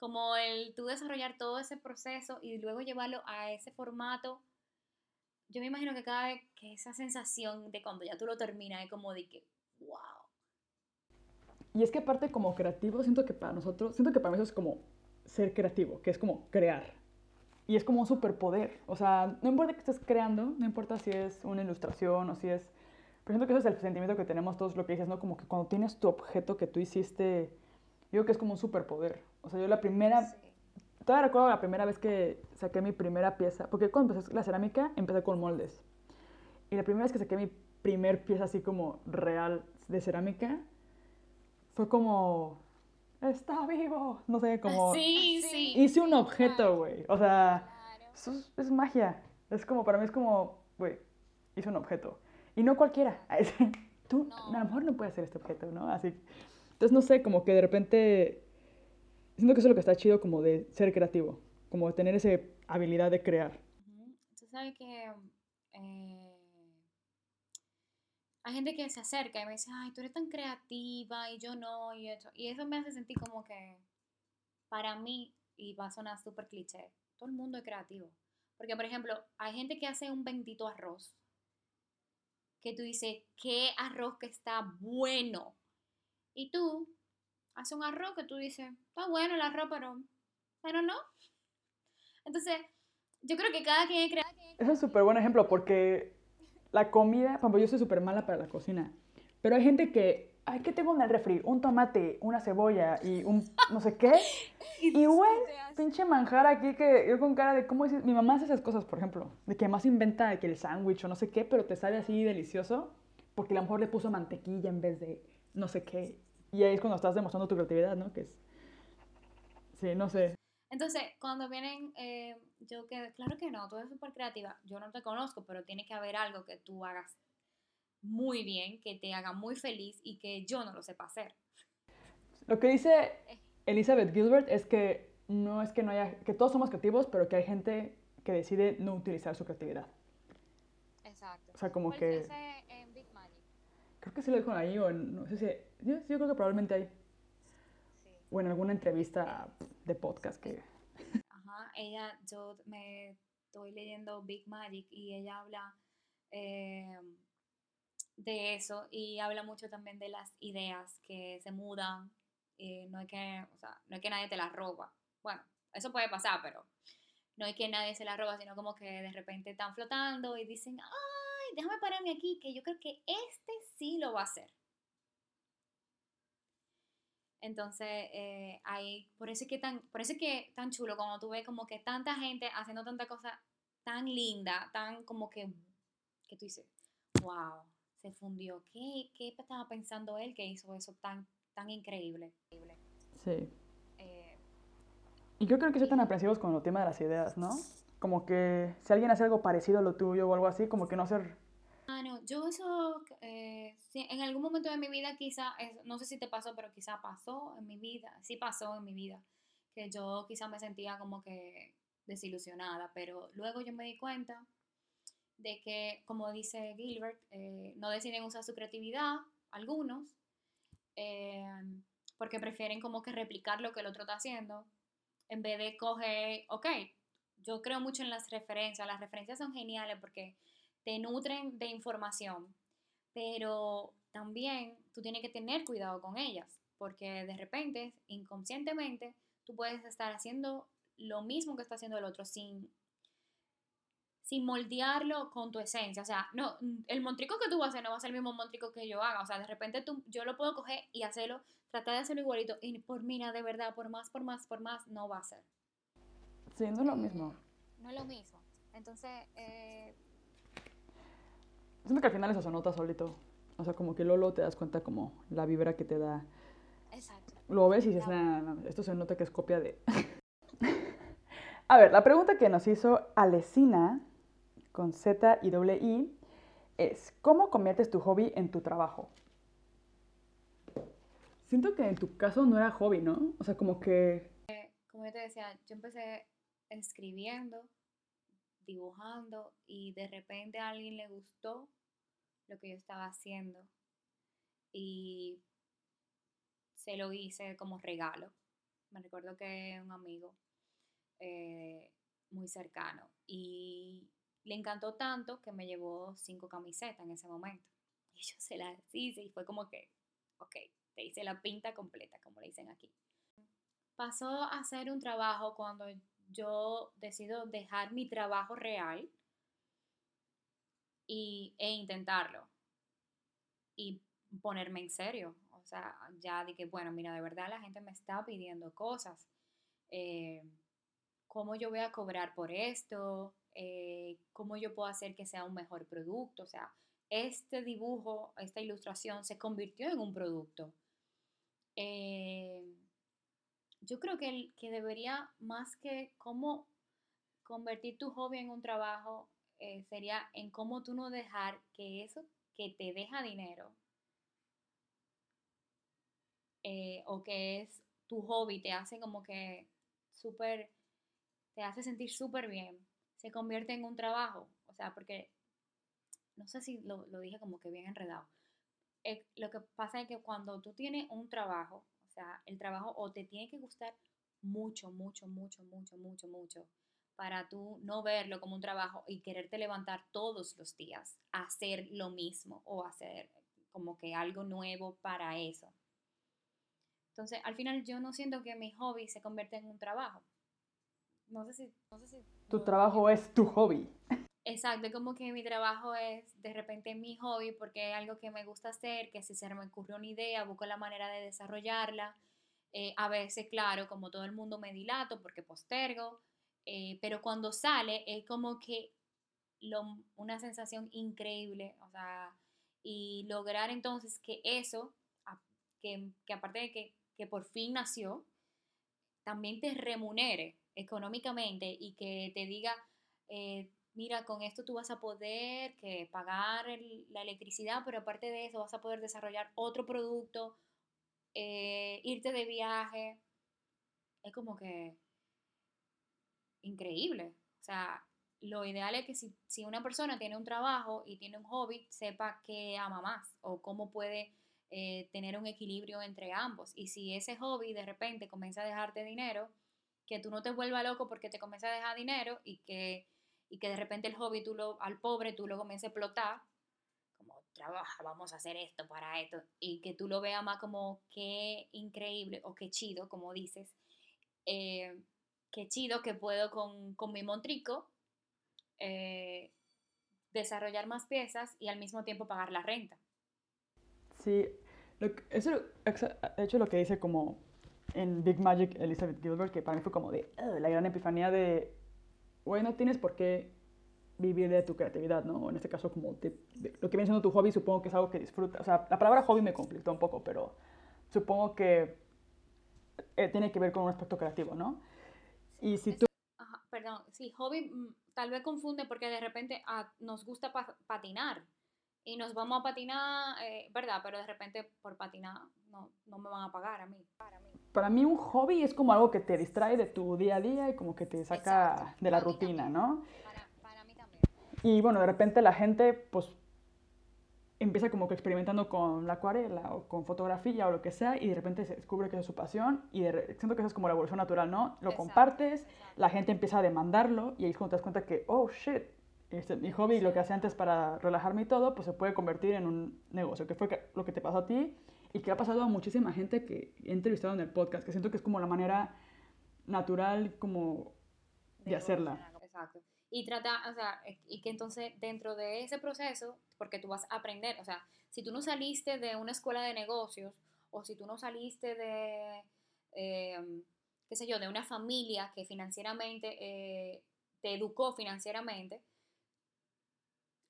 como el tú desarrollar todo ese proceso y luego llevarlo a ese formato, yo me imagino que cada vez que esa sensación de cuando ya tú lo terminas es como de que, wow. Y es que aparte como creativo, siento que para nosotros, siento que para mí eso es como ser creativo, que es como crear. Y es como un superpoder. O sea, no importa que estés creando, no importa si es una ilustración o si es pero siento que ese es el sentimiento que tenemos todos, lo que dices, ¿no? Como que cuando tienes tu objeto que tú hiciste, yo creo que es como un superpoder. O sea, yo la primera, todavía recuerdo la primera vez que saqué mi primera pieza, porque cuando empecé la cerámica empecé con moldes. Y la primera vez que saqué mi primer pieza así como real de cerámica, fue como, está vivo, no sé, como... [LAUGHS] Sí, sí. Hice un objeto, güey. O sea, eso es, es magia. Es como, para mí es como, güey, hice un objeto. Y no cualquiera. [LAUGHS] Tú, No. a lo mejor no puedes hacer este objeto, ¿no? Así. Entonces, no sé, como que de repente. Siento que eso es lo que está chido, como de ser creativo. Como de tener esa habilidad de crear. Tú sabes que eh, hay gente que se acerca y me dice, ay, tú eres tan creativa y yo no, y eso, y eso me hace sentir como que para mí, y va a sonar súper cliché, todo el mundo es creativo. Porque, por ejemplo, hay gente que hace un bendito arroz, que tú dices, qué arroz que está bueno. Y tú haces un arroz que tú dices, está bueno el arroz, pero, pero no. Entonces, yo creo que cada quien. Ese es un súper buen ejemplo porque la comida, por ejemplo, yo soy súper mala para la cocina. Pero hay gente que, ay, ¿qué tengo en el refri? Un tomate, una cebolla y un no sé qué. [LAUGHS] Y güey, pinche manjar aquí que yo con cara de cómo dices, mi mamá hace esas cosas, por ejemplo, de que más inventa de que el sándwich o no sé qué, pero te sale así delicioso porque a lo mejor le puso mantequilla en vez de no sé qué. Y ahí es cuando estás demostrando tu creatividad, ¿no? Que es Sí, no sé. Entonces, cuando vienen, eh, yo que, claro que no, tú eres súper creativa, yo no te conozco, pero tiene que haber algo que tú hagas muy bien, que te haga muy feliz y que yo no lo sepa hacer. Lo que dice Elizabeth Gilbert es que no es que no haya, que todos somos creativos, pero que hay gente que decide no utilizar su creatividad. Exacto. O sea, como que, en Big Magic. creo que sí lo dijo ahí, o en- no sé si, yo, yo creo que probablemente hay, Sí. o en alguna entrevista de podcast que, Ajá, ella, yo me estoy leyendo Big Magic y ella habla eh, de eso y habla mucho también de las ideas que se mudan. eh, no, es que, o sea, no es que nadie te las roba. Bueno, eso puede pasar, pero no es que nadie se las roba, sino como que de repente están flotando y dicen, ay, déjame pararme aquí, que yo creo que este sí lo va a hacer. Entonces, eh, ahí, por eso es que tan, por eso es que tan chulo cuando tú ves como que tanta gente haciendo tanta cosa tan linda, tan como que, que tú dices, wow, se fundió. ¿Qué, qué estaba pensando él que hizo eso tan, tan increíble? sí. Eh, Y yo creo que son tan aprensivos con el tema de las ideas, ¿no? Como que si alguien hace algo parecido a lo tuyo o algo así, como que no hacer, ah, no, yo eso, eh, sí, en algún momento de mi vida quizá, es- no sé si te pasó, pero quizá pasó en mi vida, sí pasó en mi vida, que yo quizá me sentía como que desilusionada, pero luego yo me di cuenta de que, como dice Gilbert, eh, no deciden usar su creatividad, algunos, eh, porque prefieren como que replicar lo que el otro está haciendo, en vez de coger, ok, yo creo mucho en las referencias, las referencias son geniales porque te nutren de información, pero también tú tienes que tener cuidado con ellas, porque de repente, inconscientemente, tú puedes estar haciendo lo mismo que está haciendo el otro sin sin moldearlo con tu esencia. O sea, no, el montrico que tú vas a hacer no va a ser el mismo montrico que yo haga. O sea, de repente tú, yo lo puedo coger y hacerlo, tratar de hacerlo igualito. Y por mira, de verdad, por más, por más, por más, no va a ser. sí, no es lo mismo. No es lo mismo. Entonces, eh, Siento que al final eso se nota solito. O sea, como que Lolo te das cuenta como la vibra que te da. exacto. Lo ves y dices, "Nah, no, esto se nota que es copia de... [LAUGHS] A ver, la pregunta que nos hizo Alesina, con Z y doble I, es, ¿cómo conviertes tu hobby en tu trabajo? Siento que en tu caso no era hobby, ¿no? O sea, como que... Como yo te decía, yo empecé escribiendo, dibujando y de repente a alguien le gustó lo que yo estaba haciendo y se lo hice como regalo. Me recuerdo que un amigo eh, muy cercano y le encantó tanto que me llevó cinco camisetas en ese momento. Y yo se las hice y fue como que, ok, te hice la pinta completa, como le dicen aquí. Pasó a ser un trabajo cuando yo decido dejar mi trabajo real y, e intentarlo y ponerme en serio. O sea, ya dije, bueno, mira, de verdad la gente me está pidiendo cosas. Eh, cómo yo voy a cobrar por esto, eh, cómo yo puedo hacer que sea un mejor producto. O sea, este dibujo, esta ilustración se convirtió en un producto. Eh, yo creo que, que debería, más que cómo convertir tu hobby en un trabajo, eh, sería en cómo tú no dejar que eso que te deja dinero o que es tu hobby, te hace como que súper, te hace sentir súper bien, se convierte en un trabajo. O sea, porque, no sé si lo, dije como que bien enredado. Eh, lo que pasa es que cuando tú tienes un trabajo, o sea, el trabajo o te tiene que gustar mucho, mucho, mucho, mucho, mucho, mucho, para tú no verlo como un trabajo y quererte levantar todos los días a hacer lo mismo o hacer como que algo nuevo para eso. Entonces, al final yo no siento que mi hobby se convierta en un trabajo. No sé si... No sé si tu trabajo es tu hobby. Exacto, como que mi trabajo es de repente mi hobby porque es algo que me gusta hacer, que si se me ocurrió una idea, busco la manera de desarrollarla. Eh, a veces, claro, como todo el mundo me dilato porque postergo, eh, pero cuando sale es como que lo, una sensación increíble, o sea, y lograr entonces que eso, que, que aparte de que que por fin nació, también te remunere económicamente y que te diga, eh, mira, con esto tú vas a poder que pagar la electricidad, pero aparte de eso vas a poder desarrollar otro producto, eh, irte de viaje. Es como que increíble. O sea, lo ideal es que si, si una persona tiene un trabajo y tiene un hobby, sepa qué ama más o cómo puede eh, tener un equilibrio entre ambos. Y si ese hobby de repente comienza a dejarte dinero, que tú no te vuelvas loco porque te comienza a dejar dinero y que, y que de repente el hobby tú lo, al pobre tú lo comiences a explotar, como trabaja, vamos a hacer esto para esto, y que tú lo veas más como qué increíble o qué chido, como dices, eh, qué chido que puedo con, con mi montrico eh, desarrollar más piezas y al mismo tiempo pagar la renta. Sí, eso, de hecho, lo que dice como en Big Magic Elizabeth Gilbert, que para mí fue como de la gran epifanía de, güey, no tienes por qué vivir de tu creatividad, ¿no? En este caso, como lo que viene siendo tu hobby, supongo que es algo que disfrutas. O sea, la palabra hobby me conflictó un poco, pero supongo que eh, tiene que ver con un aspecto creativo, ¿no? Y si tú... perdón, sí, hobby mm, tal vez confunde porque de repente ah, nos gusta patinar y nos vamos a patinar, eh, ¿verdad? Pero de repente por patinar no, no me van a pagar a mí. Para mí un hobby es como algo que te distrae de tu día a día y como que te saca de la rutina, ¿no? Para, para, mí también. Y bueno, de repente la gente pues empieza como que experimentando con la acuarela o con fotografía o lo que sea y de repente se descubre que es su pasión y siento que eso es como la evolución natural, ¿no? Lo compartes, la gente empieza a demandarlo y ahí es cuando te das cuenta que, oh, shit, este, mi hobby, lo que hacía antes para relajarme y todo, pues se puede convertir en un negocio, que fue lo que te pasó a ti y que ha pasado a muchísima gente que he entrevistado en el podcast, que siento que es como la manera natural como de, hacerla. Exacto. Y trata, o sea, y que entonces dentro de ese proceso, porque tú vas a aprender, o sea, si tú no saliste de una escuela de negocios o si tú no saliste de, em, qué sé yo, de una familia que financieramente eh, te educó financieramente,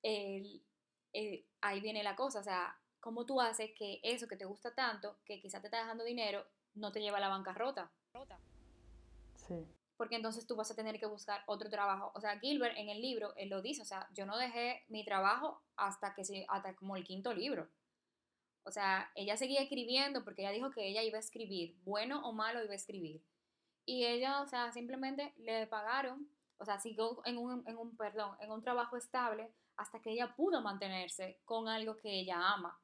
ahí viene la cosa, o sea, ¿cómo tú haces que eso que te gusta tanto, que quizás te está dejando dinero, no te lleva a la bancarrota? Sí. Porque entonces tú vas a tener que buscar otro trabajo. O sea, Gilbert en el libro, él lo dice, o sea, yo no dejé mi trabajo hasta que hasta como el quinto libro. O sea, ella seguía escribiendo porque ella dijo que ella iba a escribir, bueno o malo iba a escribir. Y ella, o sea, simplemente le pagaron, o sea, siguió en un, en un, perdón, en un trabajo estable hasta que ella pudo mantenerse con algo que ella ama.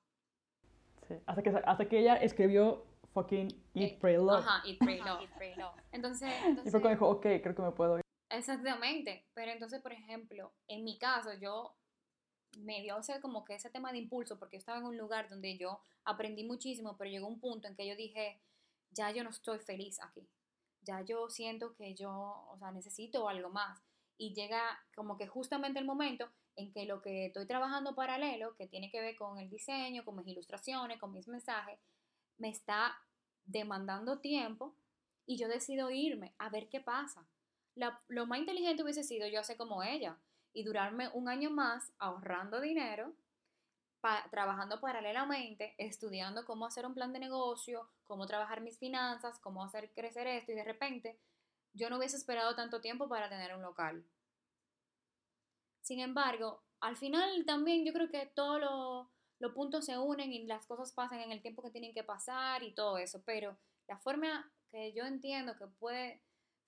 Sí, hasta que, hasta que ella escribió fucking Eat, eh, Pray, Love. Ajá, Eat, Pray, Love. Entonces, entonces, y fue cuando dijo, ok, creo que me puedo ir. Exactamente, pero entonces, por ejemplo, en mi caso, yo me dio o como que ese tema de impulso, porque yo estaba en un lugar donde yo aprendí muchísimo, pero llegó un punto en que yo dije, ya yo no estoy feliz aquí, ya yo siento que yo, o sea, necesito algo más. Y llega como que justamente el momento en que lo que estoy trabajando paralelo, que tiene que ver con el diseño, con mis ilustraciones, con mis mensajes, me está demandando tiempo y yo decido irme a ver qué pasa, lo más inteligente hubiese sido yo hacer como ella y durarme un año más ahorrando dinero, trabajando paralelamente, estudiando cómo hacer un plan de negocio, cómo trabajar mis finanzas, cómo hacer crecer esto y de repente yo no hubiese esperado tanto tiempo para tener un local. Sin embargo, al final también yo creo que todos los puntos se unen y las cosas pasan en el tiempo que tienen que pasar y todo eso, pero la forma que yo entiendo que puede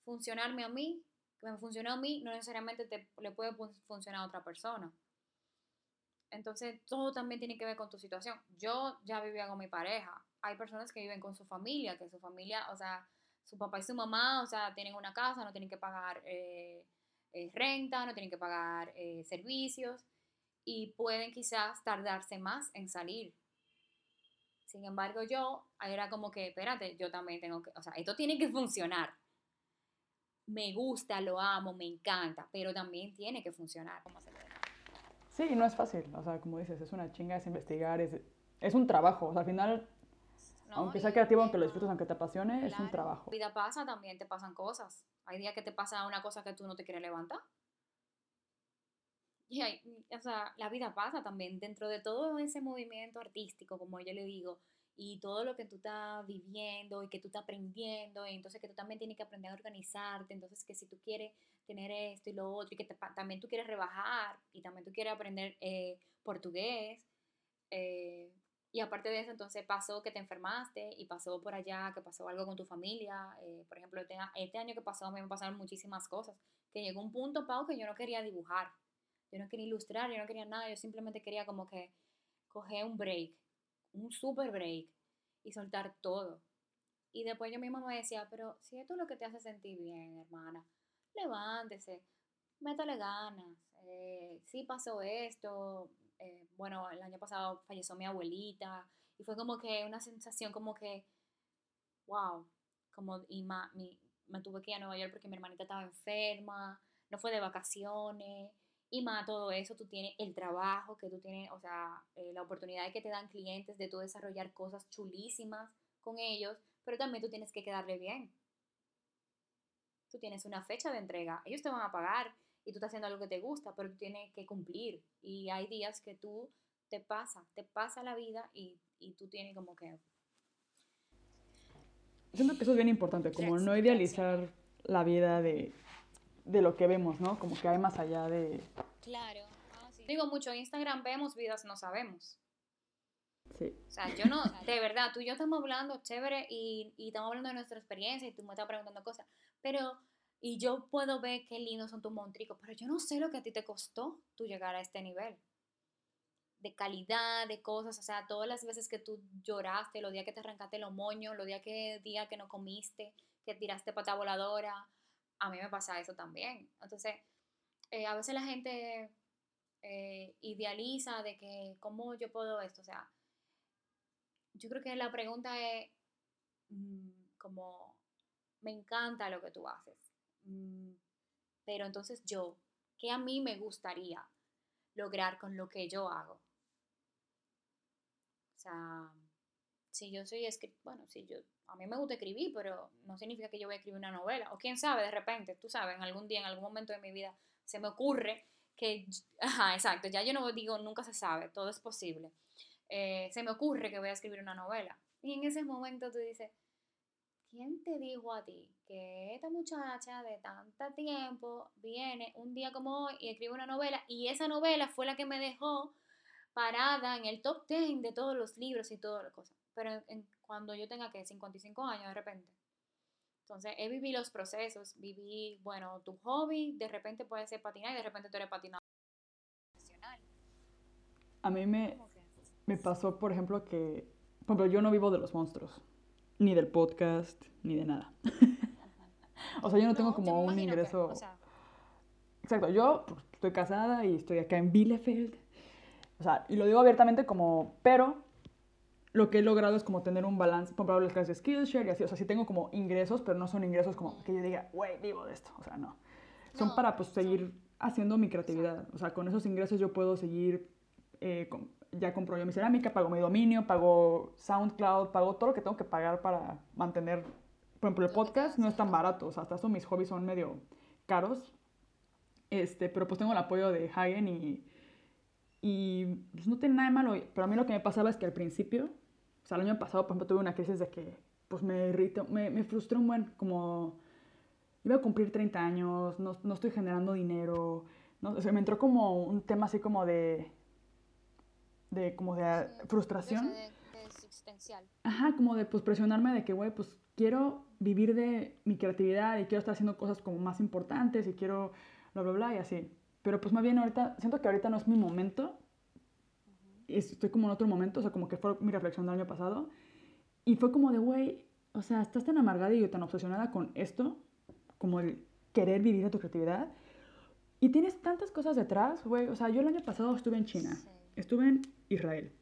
funcionarme a mí, que me funcionó a mí, no necesariamente te, le puede funcionar a otra persona. Entonces, todo también tiene que ver con tu situación. Yo ya vivía con mi pareja. Hay personas que viven con su familia, que su familia, o sea, su papá y su mamá, o sea, tienen una casa, no tienen que pagar eh, eh, renta, no tienen que pagar eh, servicios y pueden quizás tardarse más en salir. Sin embargo, yo era como que, espérate, yo también tengo que, o sea, esto tiene que funcionar. Me gusta, lo amo, me encanta, pero también tiene que funcionar. Sí, no es fácil, o sea, como dices, es una chinga, es investigar, es, es un trabajo, al final aunque sea creativo, aunque lo disfrutes, aunque te apasione, es un trabajo. Vida pasa, también te pasan cosas. Hay días que te pasa una cosa que tú no te quieres levantar. Y hay, o sea, la vida pasa también dentro de todo ese movimiento artístico, como yo le digo, y todo lo que tú estás viviendo y que tú estás aprendiendo, y entonces que tú también tienes que aprender a organizarte, entonces que si tú quieres tener esto y lo otro, y que también tú quieres rebajar, y también tú quieres aprender eh, portugués, eh, y aparte de eso, entonces pasó que te enfermaste y pasó por allá, que pasó algo con tu familia. Eh, por ejemplo, este, este, año que pasó a mí me pasaron muchísimas cosas. Que llegó un punto, Pau, que yo no quería dibujar. Yo no quería ilustrar, yo no quería nada. Yo simplemente quería como que coger un break, un super break y soltar todo. Y después yo misma me decía, pero si esto es lo que te hace sentir bien, hermana, levántese, métale ganas. Eh, sí pasó esto, eh, bueno, el año pasado falleció mi abuelita y fue como que una sensación como que, wow, como, y me tuve que ir a Nueva York porque mi hermanita estaba enferma, no fue de vacaciones, y más todo eso, tú tienes el trabajo que tú tienes, o sea, eh, la oportunidad que te dan clientes de tú desarrollar cosas chulísimas con ellos, pero también tú tienes que quedarle bien. Tú tienes una fecha de entrega, ellos te van a pagar y tú estás haciendo algo que te gusta, pero tú tienes que cumplir. Y hay días que tú te pasa, te pasa la vida y, y tú tienes como que... Siento que eso es bien importante, como no idealizar la vida de, de lo que vemos, ¿no? Como que hay más allá de... Claro. Ah, Digo mucho, en Instagram vemos vidas, no sabemos. Sí. O sea, yo no, de verdad, tú y yo estamos hablando chévere y, y estamos hablando de nuestra experiencia y tú me estás preguntando cosas, pero y yo puedo ver qué lindos son tus montricos, pero yo no sé lo que a ti te costó tú llegar a este nivel de calidad, de cosas, o sea, todas las veces que tú lloraste, los días que te arrancaste los moños, los días que, día que no comiste, que tiraste pata voladora, a mí me pasa eso también. Entonces, eh, a veces la gente eh, idealiza de que, ¿cómo yo puedo esto? O sea, yo creo que la pregunta es mm, como, me encanta lo que tú haces pero entonces yo, ¿qué a mí me gustaría lograr con lo que yo hago? O sea, si yo soy escritor, bueno, si yo, a mí me gusta escribir, pero no significa que yo voy a escribir una novela. O quién sabe, de repente, tú sabes, en algún día, en algún momento de mi vida, se me ocurre que, [LAUGHS] ajá, exacto, ya yo no digo nunca se sabe, todo es posible. Eh, se me ocurre que voy a escribir una novela. Y en ese momento tú dices, ¿quién te dijo a ti que esta muchacha de tanto tiempo viene un día como hoy y escribe una novela y esa novela fue la que me dejó parada en el top 10 de todos los libros y todas las cosas? Pero cuando yo tenga que 55 años de repente. Entonces, he vivido los procesos, viví, bueno, tu hobby de repente puede ser patinar y de repente tú eres patinador A mí me, me pasó, por ejemplo, que, por ejemplo, yo no vivo de los monstruos ni del podcast, ni de nada. [LAUGHS] o sea, yo no, tengo como un ingreso... Exacto, yo pues, estoy casada y estoy acá en Bielefeld. O sea, y lo digo abiertamente como, pero lo que he logrado es como tener un balance, por ejemplo, las clases de Skillshare y así, o sea, sí tengo como ingresos, pero no son ingresos como que yo diga, güey, vivo de esto, o sea, no. Son para pues seguir haciendo mi creatividad, o sea, con esos ingresos yo puedo seguir eh, ya compro yo mi cerámica, pago mi dominio, pago SoundCloud, pago todo lo que tengo que pagar para mantener, por ejemplo, el podcast no es tan barato, o sea, hasta eso mis hobbies son medio caros. Este, pero pues tengo el apoyo de Hagen y, y pues no tiene nada de malo. Pero a mí lo que me pasaba es que al principio, o sea, el año pasado, por ejemplo, tuve una crisis de que pues me irrito, me, me frustró un buen, como iba a cumplir 30 años, no, no estoy generando dinero, no, o sea, me entró como un tema así como de, de como de frustración. De, de existencial. Ajá, como de pues presionarme de que, güey, pues quiero vivir de mi creatividad y quiero estar haciendo cosas como más importantes y quiero bla, bla, bla y así. Pero pues más bien ahorita, siento que ahorita no es mi momento. Estoy como en otro momento, o sea, como que fue mi reflexión del año pasado. Y fue como de, güey, o sea, estás tan amargada y tan obsesionada con esto, como el querer vivir de tu creatividad. Y tienes tantas cosas detrás, güey. O sea, yo el año pasado estuve en China, Sí. estuve en Israel.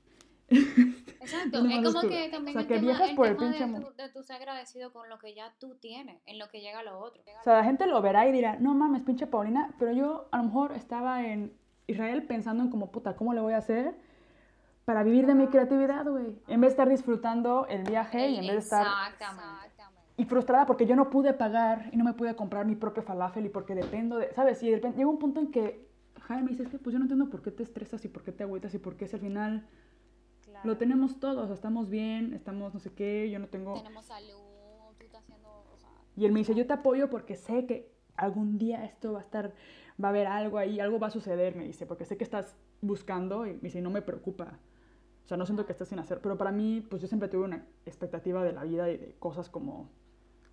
Exacto, ¿Dónde es como que también O sea, el que tema, el por el tema pinche de, tu, de tu ser agradecido con lo que ya tú tienes, en lo que llega lo otro. O sea, la gente lo verá y dirá, no mames, pinche Paulina, pero yo a lo mejor estaba en Israel pensando en como, puta, ¿cómo le voy a hacer para vivir de mi creatividad, güey? En vez de estar disfrutando el viaje y en vez de estar... Exactamente. Y frustrada porque yo no pude pagar y no me pude comprar mi propio falafel y porque dependo de, ¿sabes? Y de repente llega un punto en que Jaime me dice, es que pues yo no entiendo por qué te estresas y por qué te agüitas y por qué si al final Claro. lo tenemos todos, o sea, estamos bien, estamos no sé qué, yo no tengo... Tenemos salud, tú estás haciendo, o sea, Y él me dice, yo te apoyo porque sé que algún día esto va a estar, va a haber algo ahí, algo va a suceder, me dice, porque sé que estás buscando y me dice, no me preocupa. O sea, no siento que estés sin hacer, pero para mí, pues yo siempre tuve una expectativa de la vida y de cosas como,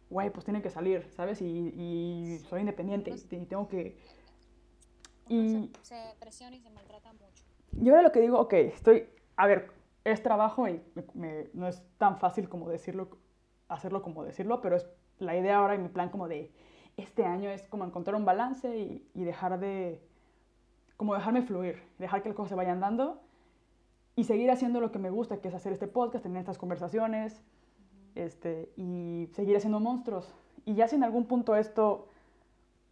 güey, pues tiene que salir, ¿sabes? Y, y soy independiente y, y tengo que... uno Y, se, se presiona y se maltrata mucho. y ahora lo que digo, ok, estoy, a ver, es trabajo y me- me- no es tan fácil como decirlo, hacerlo como decirlo, pero es la idea ahora y mi plan como de este año es como encontrar un balance y, y dejar de, como dejarme fluir, dejar que las cosas se vayan dando y seguir haciendo lo que me gusta, que es hacer este podcast, tener estas conversaciones este, y seguir haciendo monstruos. Y ya si en algún punto esto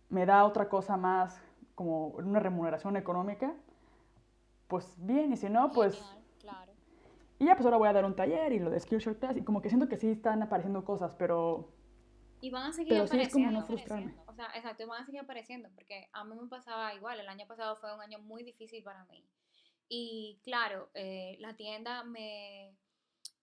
me da otra cosa más, como una remuneración económica, pues bien, y si no, pues... Genial, claro. Y ya pues ahora voy a dar un taller y lo de Skillshare Class y como que siento que sí están apareciendo cosas, pero Y van a seguir Pero sí es como apareciendo. no frustrarme. O sea, exacto, y van a seguir apareciendo, porque a mí me pasaba igual, el año pasado fue un año muy difícil para mí. Y claro, eh, la tienda me,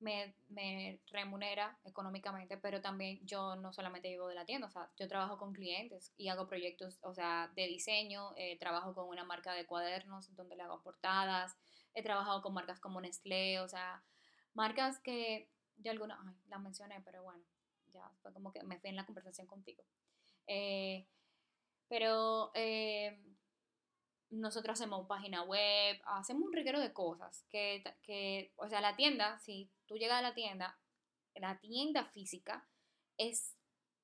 me, me remunera económicamente, pero también yo no solamente vivo de la tienda, o sea, yo trabajo con clientes y hago proyectos, o sea, de diseño, eh, trabajo con una marca de cuadernos donde le hago portadas, he trabajado con marcas como Nestlé, o sea, marcas que de alguna, ay, las mencioné, pero bueno, ya fue como que me fui en la conversación contigo. Eh, pero eh, nosotros hacemos página web, hacemos un reguero de cosas que, que, o sea, la tienda, si tú llegas a la tienda, la tienda física es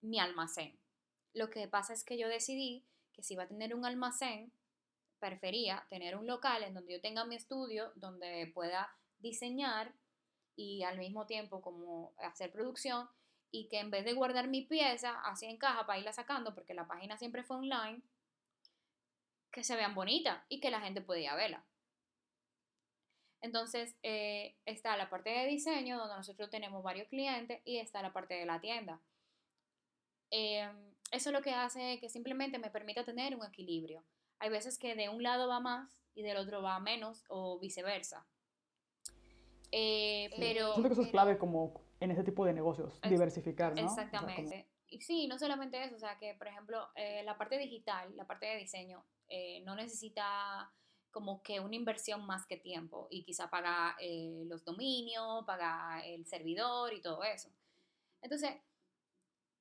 mi almacén. Lo que pasa es que yo decidí que si iba a tener un almacén, prefería tener un local en donde yo tenga mi estudio, donde pueda diseñar y al mismo tiempo como hacer producción y que en vez de guardar mi pieza así en caja para irla sacando, porque la página siempre fue online, que se vean bonitas y que la gente podía verla. Entonces eh, está la parte de diseño, donde nosotros tenemos varios clientes, y está la parte de la tienda. Eh, eso lo que hace que simplemente me permita tener un equilibrio. Hay veces que de un lado va más y del otro va menos o viceversa. Eh, pero siento que eso es clave como en ese tipo de negocios, diversificar, ¿no? O sea, como- Exactamente. Y sí, no solamente eso, o sea que, por ejemplo, eh, la parte digital, la parte de diseño, eh, no necesita como que una inversión más que tiempo y quizá paga eh, los dominios, paga el servidor y todo eso. Entonces,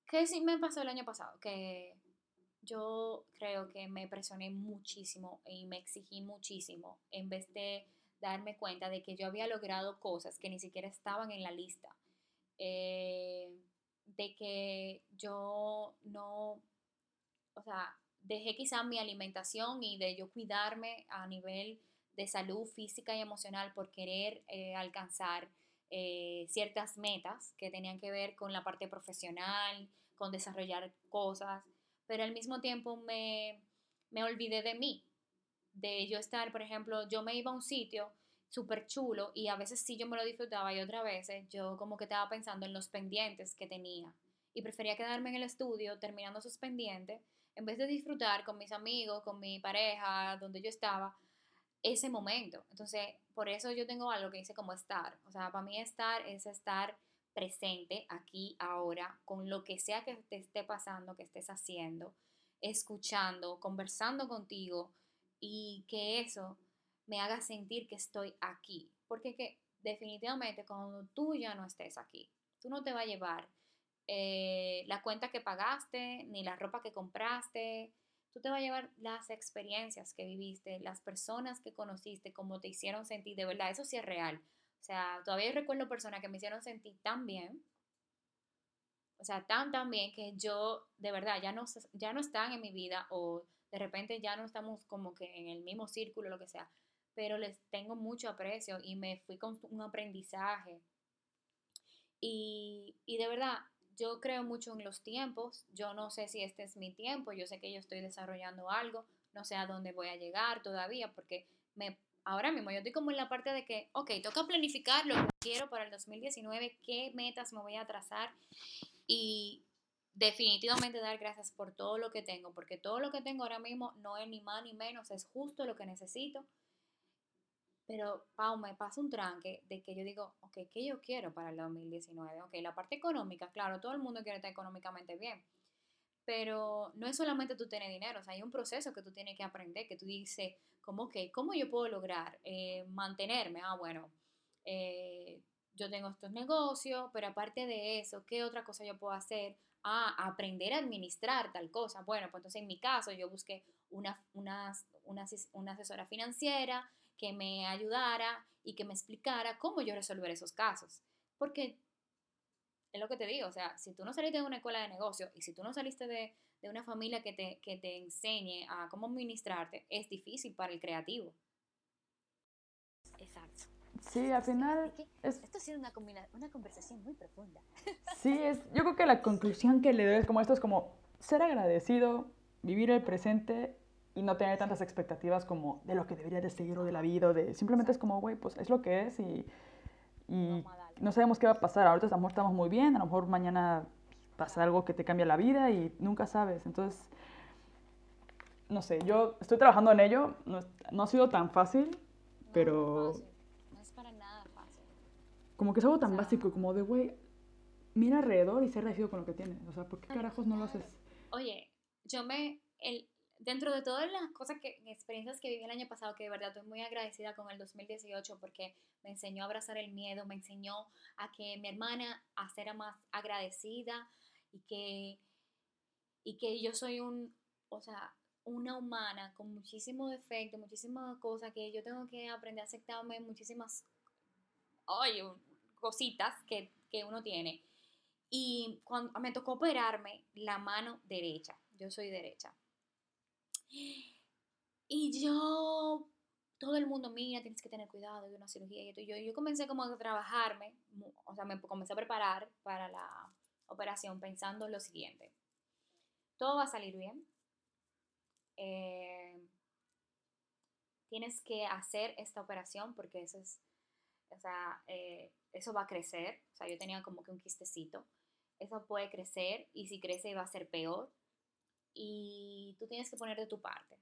¿qué sí me pasó el año pasado? Que yo creo que me presioné muchísimo y me exigí muchísimo en vez de darme cuenta de que yo había logrado cosas que ni siquiera estaban en la lista. Eh, de que yo no, o sea, dejé quizá mi alimentación y de yo cuidarme a nivel de salud física y emocional por querer eh, alcanzar eh, ciertas metas que tenían que ver con la parte profesional, con desarrollar cosas, pero al mismo tiempo me, me olvidé de mí, de yo estar, por ejemplo, yo me iba a un sitio súper chulo y a veces sí yo me lo disfrutaba y otras veces yo como que estaba pensando en los pendientes que tenía y prefería quedarme en el estudio terminando sus pendientes en vez de disfrutar con mis amigos, con mi pareja, donde yo estaba, ese momento. Entonces, por eso yo tengo algo que dice como estar. O sea, para mí estar es estar presente aquí, ahora, con lo que sea que te esté pasando, que estés haciendo, escuchando, conversando contigo y que eso me haga sentir que estoy aquí. Porque que definitivamente cuando tú ya no estés aquí, tú no te vas a llevar eh, la cuenta que pagaste, ni la ropa que compraste. Tú te vas a llevar las experiencias que viviste, las personas que conociste, cómo te hicieron sentir. De verdad, eso sí es real. O sea, todavía recuerdo personas que me hicieron sentir tan bien. O sea, tan, tan bien que yo, de verdad, ya no, ya no están en mi vida o de repente ya no estamos como que en el mismo círculo, lo que sea. Pero les tengo mucho aprecio y me fui con un aprendizaje. Y, y de verdad, yo creo mucho en los tiempos, yo no sé si este es mi tiempo, yo sé que yo estoy desarrollando algo, no sé a dónde voy a llegar todavía, porque me, ahora mismo yo estoy como en la parte de que, ok, toca planificar lo que quiero para el 2019, qué metas me voy a trazar y definitivamente dar gracias por todo lo que tengo, porque todo lo que tengo ahora mismo no es ni más ni menos, es justo lo que necesito pero, Pau, me pasa un tranque de que yo digo, ok, ¿qué yo quiero para el 2019? Ok, la parte económica, claro, todo el mundo quiere estar económicamente bien. Pero no es solamente tú tener dinero, o sea, hay un proceso que tú tienes que aprender, que tú dices, como, ok, ¿cómo yo puedo lograr eh, mantenerme? Ah, bueno, eh, yo tengo estos negocios, pero aparte de eso, ¿qué otra cosa yo puedo hacer? Ah, aprender a administrar tal cosa. Bueno, pues entonces en mi caso yo busqué una, una, una asesora financiera, que me ayudara y que me explicara cómo yo resolver esos casos. Porque es lo que te digo, o sea, si tú no saliste de una escuela de negocio y si tú no saliste de, una familia que te, que te enseñe a cómo administrarte, es difícil para el creativo. Exacto. Sí, al final... Es, esto ha sido una, una conversación muy profunda. [LAUGHS] Sí, es, yo creo que la conclusión que le doy es como esto, es como ser agradecido, vivir el presente y no tener tantas expectativas como de lo que debería de seguir o de la vida, o de simplemente es como, güey, pues es lo que es y, y no sabemos qué va a pasar. Ahorita a lo mejor estamos muy bien, a lo mejor mañana pasa algo que te cambia la vida y nunca sabes. Entonces, no sé, yo estoy trabajando en ello, no, no ha sido tan fácil, pero... No es para nada fácil. Como que es algo tan básico, como de, güey, mira alrededor y sé agradecido con lo que tienes. O sea, ¿por qué carajos no lo haces? Oye, yo me, el, dentro de todas las cosas que, experiencias que viví el año pasado, que de verdad estoy muy agradecida con el 2018 porque me enseñó a abrazar el miedo, me enseñó a que mi hermana a ser más agradecida y que, y que yo soy un, o sea, una humana con muchísimo defecto, muchísimas cosas que yo tengo que aprender a aceptarme, muchísimas oye, cositas que, que uno tiene. Y cuando me tocó operarme la mano derecha, yo soy derecha y yo, todo el mundo, mira, tienes que tener cuidado de una cirugía y Yo, yo comencé como a trabajarme, o sea, me comencé a preparar para la operación pensando lo siguiente. Todo va a salir bien. Eh, tienes que hacer esta operación porque eso es, o sea, eh, eso va a crecer. O sea, yo tenía como que un quistecito. Eso puede crecer y si crece va a ser peor y tú tienes que poner de tu parte.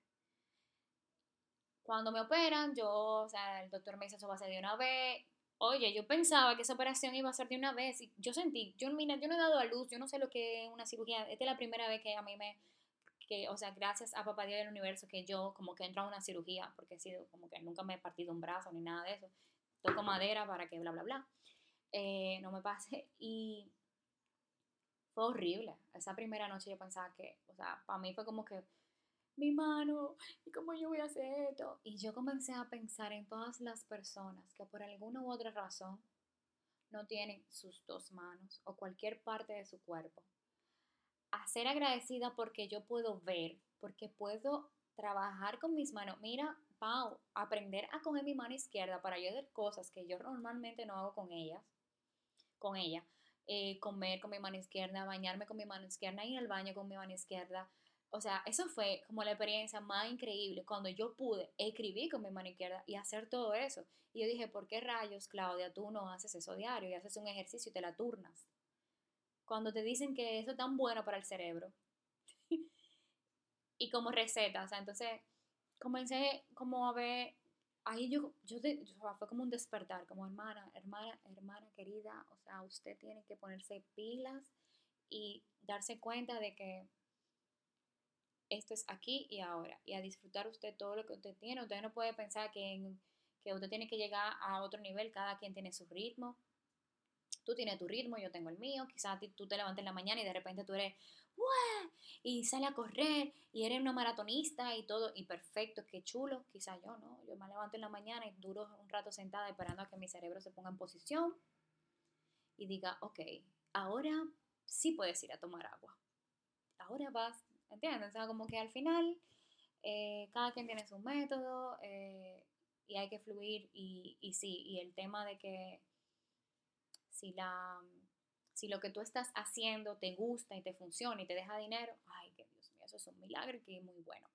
Cuando me operan, yo, o sea, el doctor me dice eso va a ser de una vez. Oye, yo pensaba que esa operación iba a ser de una vez y yo sentí, yo, mira, yo no he dado a luz, yo no sé lo que es una cirugía. Esta es la primera vez que a mí me, que, o sea, gracias a Papá Dios del Universo que yo como que entro a una cirugía, porque he sido como que nunca me he partido un brazo ni nada de eso. Toco madera para que bla, bla, bla. Eh, no me pase. Y fue horrible. Esa primera noche yo pensaba que, o sea, para mí fue como que mi mano, ¿y cómo yo voy a hacer esto? Y yo comencé a pensar en todas las personas que por alguna u otra razón no tienen sus dos manos o cualquier parte de su cuerpo. A ser agradecida porque yo puedo ver, porque puedo trabajar con mis manos. Mira, Pau, aprender a coger mi mano izquierda para yo hacer cosas que yo normalmente no hago con ellas, con ella. Eh, comer con mi mano izquierda, bañarme con mi mano izquierda, ir al baño con mi mano izquierda. O sea, eso fue como la experiencia más increíble cuando yo pude escribir con mi mano izquierda y hacer todo eso. Y yo dije, ¿por qué rayos, Claudia, tú no haces eso diario y haces un ejercicio y te la turnas? cuando te dicen que eso es tan bueno para el cerebro. [LAUGHS] y como receta, o sea, entonces comencé como a ver, ahí yo, yo, fue como un despertar, como hermana, hermana, hermana querida, o sea, usted tiene que ponerse pilas y darse cuenta de que esto es aquí y ahora, y a disfrutar usted todo lo que usted tiene. Usted no puede pensar que, que usted tiene que llegar a otro nivel, cada quien tiene su ritmo. Tú tienes tu ritmo, yo tengo el mío. Quizás tú te levantes en la mañana y de repente tú eres, Y sale a correr y eres una maratonista y todo, y perfecto, qué chulo. Quizás yo no, yo me levanto en la mañana y duro un rato sentada esperando a que mi cerebro se ponga en posición y diga, ok, ahora sí puedes ir a tomar agua. Ahora vas, ¿entiendes? O sea, como que al final eh, cada quien tiene su método eh, y hay que fluir y, y sí, y el tema de que si, la, si lo que tú estás haciendo te gusta y te funciona y te deja dinero, ay, que Dios mío, eso es un milagro y que es muy bueno.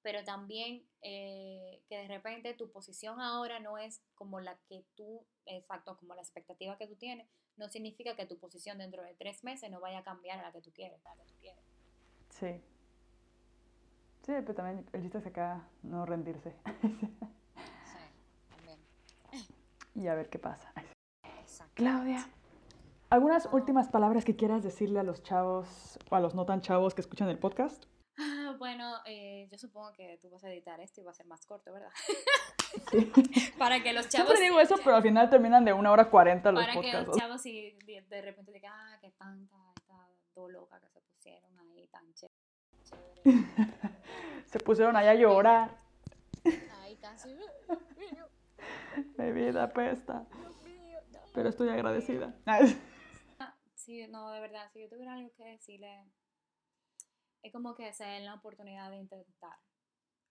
Pero también eh, que de repente tu posición ahora no es como la que tú, exacto, como la expectativa que tú tienes, no significa que tu posición dentro de tres meses no vaya a cambiar a la que tú quieres. a la que tú quieres. Sí. Sí, pero también el chiste es acá no rendirse [LAUGHS] Sí, también. y a ver qué pasa. Claudia, ¿algunas últimas palabras que quieras decirle a los chavos o a los no tan chavos que escuchan el podcast? [LAUGHS] Bueno, eh, yo supongo que tú vas a editar esto y va a ser más corto, ¿verdad? Sí. [LAUGHS] Para que los chavos... Siempre digo eso, pero al final terminan de una hora cuarenta los Para que podcasts. los chavos si de, repente digan, ah, qué tanta, estas dos locas que se pusieron ahí tan ché- chévere. [LAUGHS] Se pusieron allá a llorar. Ahí casi. Mi vida apesta. Pero estoy agradecida. Sí, no, de verdad, si yo tuviera algo que decirle, es como que se den la oportunidad de intentar.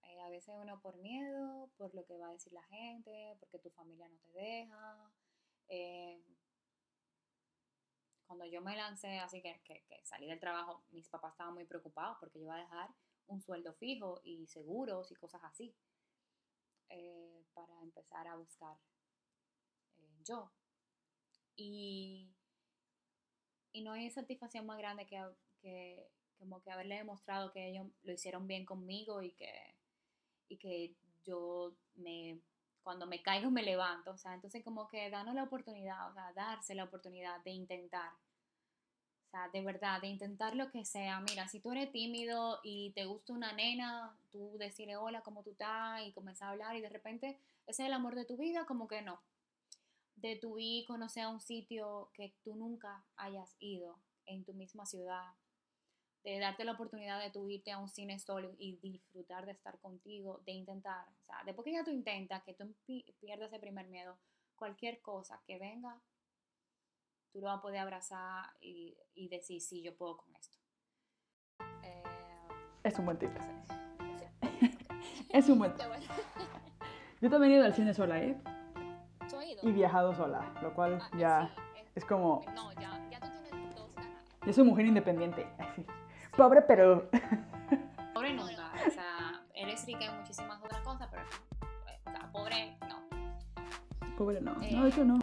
Eh, a veces uno por miedo, por lo que va a decir la gente, porque tu familia no te deja. eh, cuando yo me lancé, así que, que, que salí del trabajo, mis papás estaban muy preocupados porque yo iba a dejar un sueldo fijo y seguros y cosas así eh, para empezar a buscar yo. Y, y no hay satisfacción más grande que, que como que haberle demostrado que ellos lo hicieron bien conmigo y que, y que yo me, cuando me caigo me levanto, o sea, entonces como que darnos la oportunidad, o sea, darse la oportunidad de intentar, o sea, de verdad, de intentar lo que sea, mira, si tú eres tímido y te gusta una nena, tú decirle hola, ¿cómo tú estás? y comenzar a hablar y de repente ese es el amor de tu vida, como que no, de tu ir conocer a un sitio que tú nunca hayas ido en tu misma ciudad, de darte la oportunidad de tú irte a un cine solo y disfrutar de estar contigo, de intentar, o sea, después que ya tú intentas, que tú pi- pierdas ese primer miedo, cualquier cosa que venga, tú lo vas a poder abrazar y, y decir, sí, yo puedo con esto. Eh, Es un buen tip. [LAUGHS] Es un buen tip. [LAUGHS] Yo también he ido al cine sola, ¿eh? Y viajado sola, lo cual Ah, ya sí, es- es como... No, ya, ya tú tienes dos canales. Yo soy mujer independiente. Pobre, pero... [LAUGHS] Pobre nunca, o sea, eres rica en muchísimas otras cosas, pero, eh, o sea, pobre no. Pobre no. Eh, No, de hecho no.